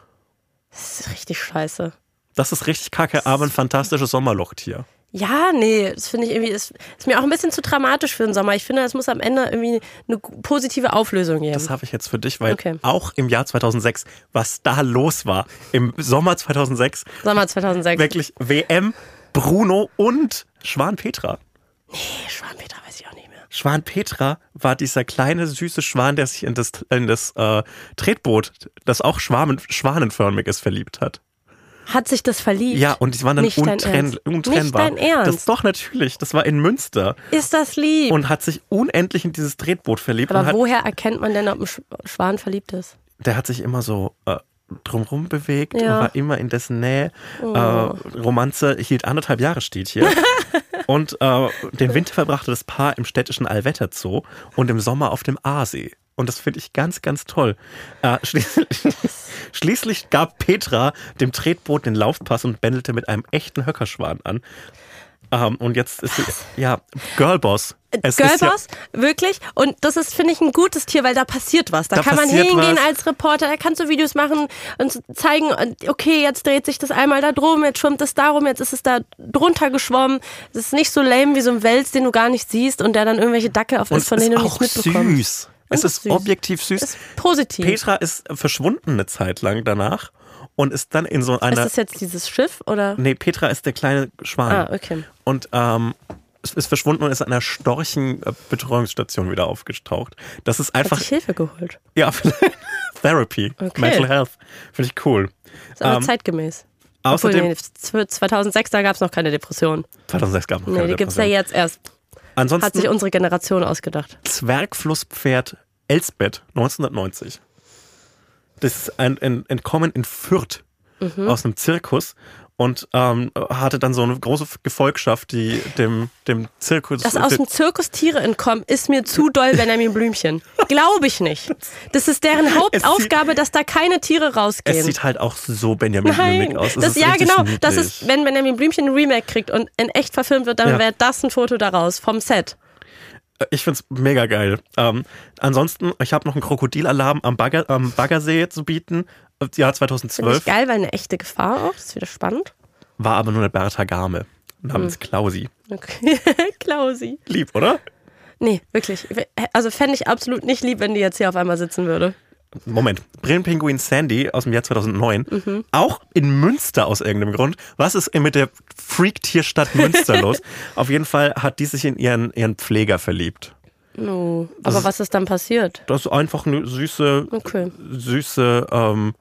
Das ist richtig scheiße. Das ist richtig kacke, aber ein fantastisches Sommerlochtier. Ja, nee, das finde ich irgendwie, ist, ist mir auch ein bisschen zu dramatisch für den Sommer. Ich finde, es muss am Ende irgendwie eine positive Auflösung geben. Das habe ich jetzt für dich, weil Okay. auch im Jahr 2006, was da los war, im Sommer 2006, Sommer 2006. wirklich WM, Bruno und Schwan Petra. Nee, Schwanpeter weiß ich auch nicht mehr. Schwan Petra war dieser kleine süße Schwan, der sich in das, in das äh, Tretboot, das auch schwanenförmig ist, verliebt hat. Hat sich das verliebt? Ja, und die waren dann untrenn, untrennbar. Nicht dein Ernst. Das doch natürlich, das war in Münster Ist das lieb? und hat sich unendlich in dieses Tretboot verliebt. aber woher erkennt man denn, ob ein Sch Schwan verliebt ist? der hat sich immer so äh, drumrum bewegt Ja. und war immer in dessen Nähe. Äh, Romanze hielt anderthalb Jahre, steht hier. und äh, den Winter verbrachte das Paar im städtischen Allwetter Zoo und im Sommer auf dem Aasee. Und das finde ich ganz, ganz toll. Äh, schließlich, schließlich gab Petra dem Tretboot den Laufpass und bändelte mit einem echten Höckerschwan an. Ähm, und jetzt ist sie, ja, Girlboss. Es ist ja- Girlboss, wirklich. Und das ist, finde ich, ein gutes Tier, weil da passiert was. Da, Da kann man hingehen was. als Reporter, da kannst du Videos machen und zeigen, okay, jetzt dreht sich das einmal da drum, jetzt schwimmt es darum, jetzt ist es da drunter geschwommen. Es ist nicht so lame wie so ein Wels, den du gar nicht siehst und der dann irgendwelche Dackel auf und ist, von denen du nichts mitbekommst. süß. Es ist süß. objektiv süß. Ist positiv. Petra ist verschwunden eine Zeit lang danach und ist dann in so ist einer. das jetzt dieses Schiff oder? Nee, Petra ist der kleine Schwan. Ah, okay. Und ähm, es ist verschwunden und ist an einer Storchenbetreuungsstation wieder aufgetaucht. Das ist Hat einfach. sich Hilfe geholt. Ja, Therapy. Okay. Mental Health. Finde ich cool. Ist aber Ähm, zeitgemäß. Außerdem. Obwohl, nee, 2006, da gab es noch keine Depression. 2006 gab es noch Nee, keine die gibt's ja Depression. jetzt erst. Hat Ansonsten sich unsere Generation ausgedacht. Zwergflusspferd Elsbeth 1990. Das ist ein, ein Entkommen in Fürth Mhm. aus einem Zirkus und ähm, hatte dann so eine große Gefolgschaft, die dem, dem Zirkus. Dass aus dem Zirkus Tiere entkommen, ist mir zu doll Benjamin Blümchen. Glaube ich nicht. Das ist deren Hauptaufgabe, dass da keine Tiere es rausgehen. sieht halt auch so Benjamin Nein, Blümig aus. Es das, ist ja richtig genau. Niedlich. Das ist, wenn Benjamin Blümchen ein Remake kriegt und in echt verfilmt wird, dann Ja. wäre das ein Foto daraus vom Set. Ich find's mega geil. Ähm, ansonsten, ich habe noch einen Krokodilalarm am, Bagger, am Baggersee zu bieten. Jahr Finde 2012. ich geil, weil eine echte Gefahr auch. Das ist wieder spannend. War aber nur eine Bertha Garme Hm. namens Klausi. Okay. Klausi. Lieb, oder? Nee, wirklich. Also fände ich absolut nicht lieb, wenn die jetzt hier auf einmal sitzen würde. Moment, Brillenpinguin Sandy aus dem Jahr 2009, Mhm. auch in Münster aus irgendeinem Grund. Was ist mit der Freak-Tierstadt Münster los? Auf jeden Fall hat die sich in ihren, ihren Pfleger verliebt. No. Aber ist- was ist dann passiert? Das ist einfach eine süße, Okay. süße, ähm,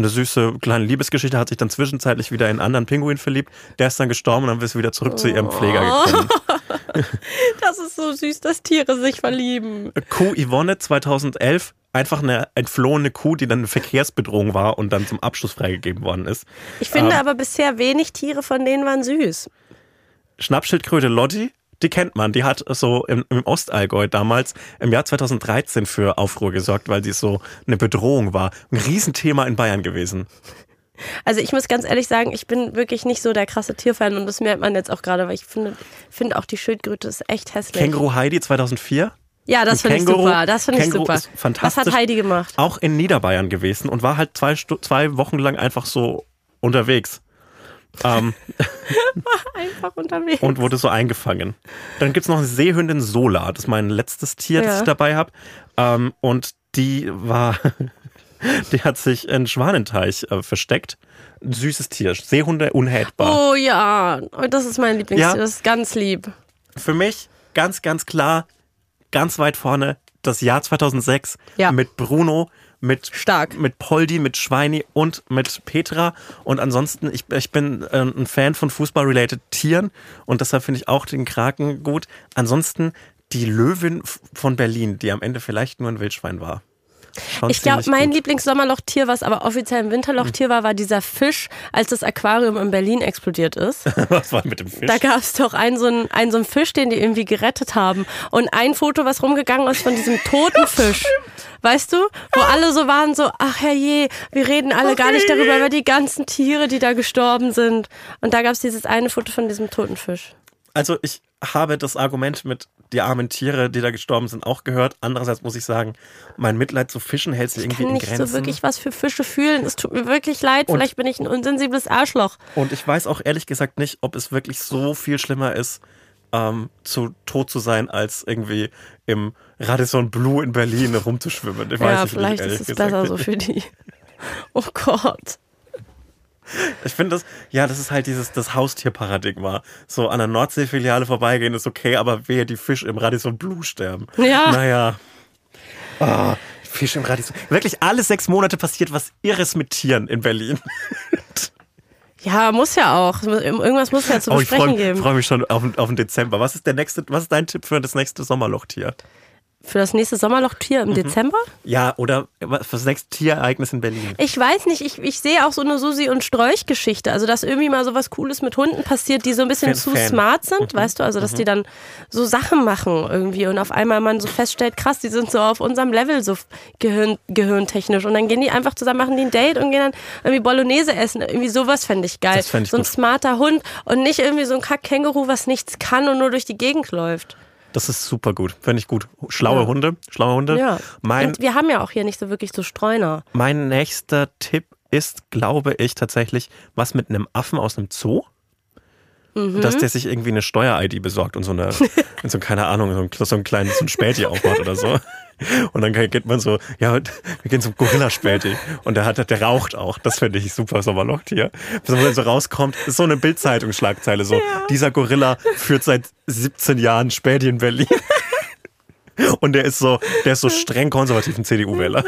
eine süße kleine Liebesgeschichte, hat sich dann zwischenzeitlich wieder in einen anderen Pinguin verliebt. Der ist dann gestorben und dann ist sie wieder zurück zu ihrem Pfleger gekommen. Das ist so süß, dass Tiere sich verlieben. Kuh Yvonne 2011, einfach eine entflohene Kuh, die dann eine Verkehrsbedrohung war und dann zum Abschluss freigegeben worden ist. Ich finde Ähm. aber bisher wenig Tiere von denen waren süß. Schnappschildkröte Lotti, die kennt man. Die hat so im, im Ostallgäu damals im Jahr 2013 für Aufruhr gesorgt, weil sie so eine Bedrohung war. Ein Riesenthema in Bayern gewesen. Also ich muss ganz ehrlich sagen, ich bin wirklich nicht so der krasse Tierfan und das merkt man jetzt auch gerade, weil ich finde, finde auch die Schildkröte ist echt hässlich. Känguru Heidi 2004. ja, das finde ich super. Das finde ich super. ist fantastisch. Was hat Heidi gemacht? Auch in Niederbayern gewesen und war halt zwei, zwei Wochen lang einfach so unterwegs. Ähm, Einfach unterwegs. und wurde so eingefangen. Dann gibt's noch eine Seehündin Sola. Das ist mein letztes Tier, das Ja. ich dabei habe. Ähm, und die war, die hat sich in Schwanenteich äh, versteckt. Ein süßes Tier. Seehunde unhätbar. Oh ja, Oh, das ist mein Lieblingstier. Ja. Das ist ganz lieb. Für mich ganz, ganz klar, ganz weit vorne, das Jahr 2006 Ja. mit Bruno, mit Stark. mit Poldi, mit Schweini und mit Petra. Und ansonsten, ich, ich bin äh, ein Fan von Fußball-related Tieren und deshalb finde ich auch den Kraken gut. Ansonsten die Löwin von Berlin, die am Ende vielleicht nur ein Wildschwein war. Schon Ich glaube, mein. Lieblingssommerlochtier, was aber offiziell ein Winterlochtier war, war dieser Fisch, als das Aquarium in Berlin explodiert ist. Was war mit dem Fisch? Da gab es doch einen so, einen, einen so einen Fisch, den die irgendwie gerettet haben. Und ein Foto, was rumgegangen ist von diesem toten Fisch. Weißt du? Wo alle so waren, so, ach herrje, wir reden alle gar nicht darüber, über die ganzen Tiere, die da gestorben sind. Und da gab es dieses eine Foto von diesem toten Fisch. Also ich habe das Argument mit die armen Tiere, die da gestorben sind, auch gehört. Andererseits muss ich sagen, mein Mitleid zu Fischen hält sich Ich irgendwie kann in nicht Grenzen. so wirklich was für Fische fühlen. Es tut mir wirklich leid. Und- Vielleicht bin ich ein unsensibles Arschloch. Und ich weiß auch ehrlich gesagt nicht, ob es wirklich so viel schlimmer ist, ähm, zu tot zu sein, als irgendwie im Radisson Blue in Berlin rumzuschwimmen. Ich weiß ja, nicht, vielleicht ehrlich ist es besser nicht. so für die. Oh Gott. Ich finde das, ja, das ist halt dieses das Haustierparadigma. So an der Nordsee-Filiale vorbeigehen ist okay, aber wehe, die Fisch im Radisson Blue sterben. Ja. Naja. Ah, Fisch im Radisson. Wirklich alle sechs Monate passiert was Irres mit Tieren in Berlin. Ja, muss ja auch. Irgendwas muss ja zu Oh, ich besprechen freue geben. freu mich schon auf, auf den Dezember. Was ist der nächste, was ist dein Tipp für das nächste Sommerlochtier? Für das nächste Sommerlochtier Mhm. im Dezember? Ja, oder was für das nächste Tierereignis in Berlin? Ich weiß nicht, ich, ich sehe auch so eine Susi- und Strolch-Geschichte. Also, dass irgendwie mal so was Cooles mit Hunden passiert, die so ein bisschen Fan- zu Fan. smart sind, weißt du? Also, dass die dann so Sachen machen irgendwie und auf einmal man so feststellt, krass, die sind so auf unserem Level so Gehirn, gehirntechnisch. Und dann gehen die einfach zusammen, machen die ein Date und gehen dann irgendwie Bolognese essen. Irgendwie sowas fände ich geil. Fänd ich so ein gut. smarter Hund und nicht irgendwie so ein Kack-Känguru, was nichts kann und nur durch die Gegend läuft. Das ist super gut. Finde ich gut. Schlaue Ja. Hunde. Schlaue Hunde. Ja. Mein, und wir haben ja auch hier nicht so wirklich so Streuner. mein nächster Tipp ist, glaube ich, tatsächlich was mit einem Affen aus einem Zoo. Mhm. Dass der sich irgendwie eine Steuer-ID besorgt und so eine, und so, keine Ahnung, so ein, so ein kleines so Späti aufmacht oder so. Und dann geht man so, ja, wir gehen zum Gorilla-Späti. Und der hat, der raucht auch. Das finde ich super Sommerlochtier. Wo dann so rauskommt, ist so eine Bild-Zeitung-Schlagzeile so. Dieser Gorilla führt seit 17 Jahren Späti in Berlin. Und der ist so, der ist so streng konservativ ein CDU-Wähler.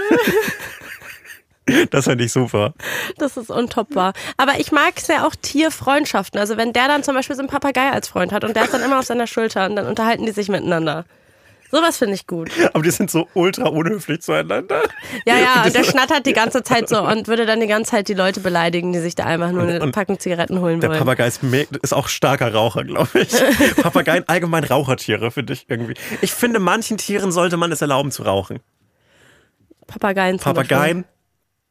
Das finde ich super. Das ist untoppbar. Aber ich mag sehr auch Tierfreundschaften. Also wenn der dann zum Beispiel so einen Papagei als Freund hat und der ist dann immer auf seiner Schulter und dann unterhalten die sich miteinander. Sowas finde ich gut. Aber die sind so ultra unhöflich zueinander. Ja, ja, und der schnattert die ganze Zeit so und würde dann die ganze Zeit die Leute beleidigen, die sich da einfach nur eine Und Packung Zigaretten holen Der wollen. Papagei ist, ist auch starker Raucher, glaube ich. Papageien allgemein Rauchertiere, finde ich irgendwie. Ich finde, manchen Tieren sollte man es erlauben zu rauchen. Papageien zum Papageien,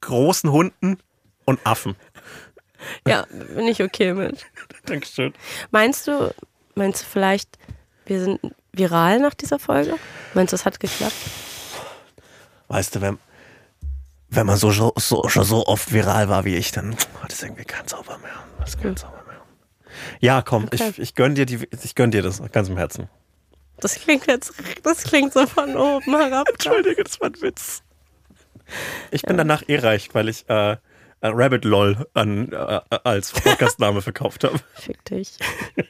großen Hunden und Affen. Ja, bin ich okay mit. Dankeschön. Meinst du, meinst du vielleicht, wir sind viral nach dieser Folge? Meinst du, es hat geklappt? Weißt du, wenn, wenn man so, so, so, schon so oft viral war wie ich, dann hat es irgendwie keinen Zauber mehr. Das kein Zauber mehr. Ja, komm, Okay. ich, ich gönn dir die, ich gönn dir das ganz im Herzen. Das klingt jetzt, das klingt so von oben herab. Entschuldige, das war ein Witz. Ich bin danach eh reich, weil ich äh, äh, Rabbit LOL an, äh, als Podcastname verkauft habe. Fick dich.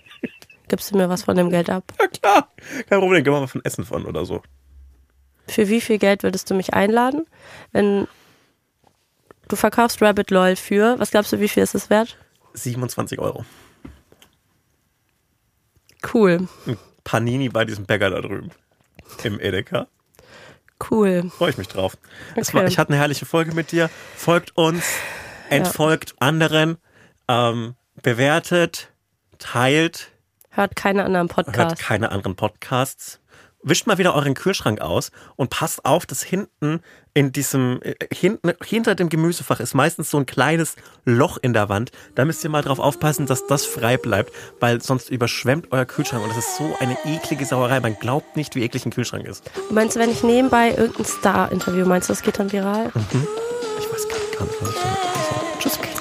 Gibst du mir was von dem Geld ab? Ja klar, kein Problem, gehen wir mal von Essen von oder so. Für wie viel Geld würdest du mich einladen, wenn Du verkaufst Rabbit LOL für, was glaubst du, wie viel ist es wert? 27 Euro. Cool, Ein Panini bei diesem Bäcker da drüben. Im Edeka. cool. Freue ich mich drauf. Okay. war, ich hatte eine herrliche Folge mit dir. Folgt uns, entfolgt anderen, ähm, bewertet, teilt, Hört keine anderen hört Podcasts. keine anderen Podcasts. Wischt mal wieder euren Kühlschrank aus und passt auf, dass hinten in diesem, äh, hinten, hinter dem Gemüsefach ist meistens so ein kleines Loch in der Wand. Da müsst ihr mal drauf aufpassen, dass das frei bleibt, weil sonst überschwemmt euer Kühlschrank und das ist so eine eklige Sauerei. Man glaubt nicht, wie eklig ein Kühlschrank ist. Meinst du, wenn ich nebenbei irgendein Star-Interview, meinst du, das geht dann viral? Ich weiß gar nicht, was ich damit Tschüss, okay,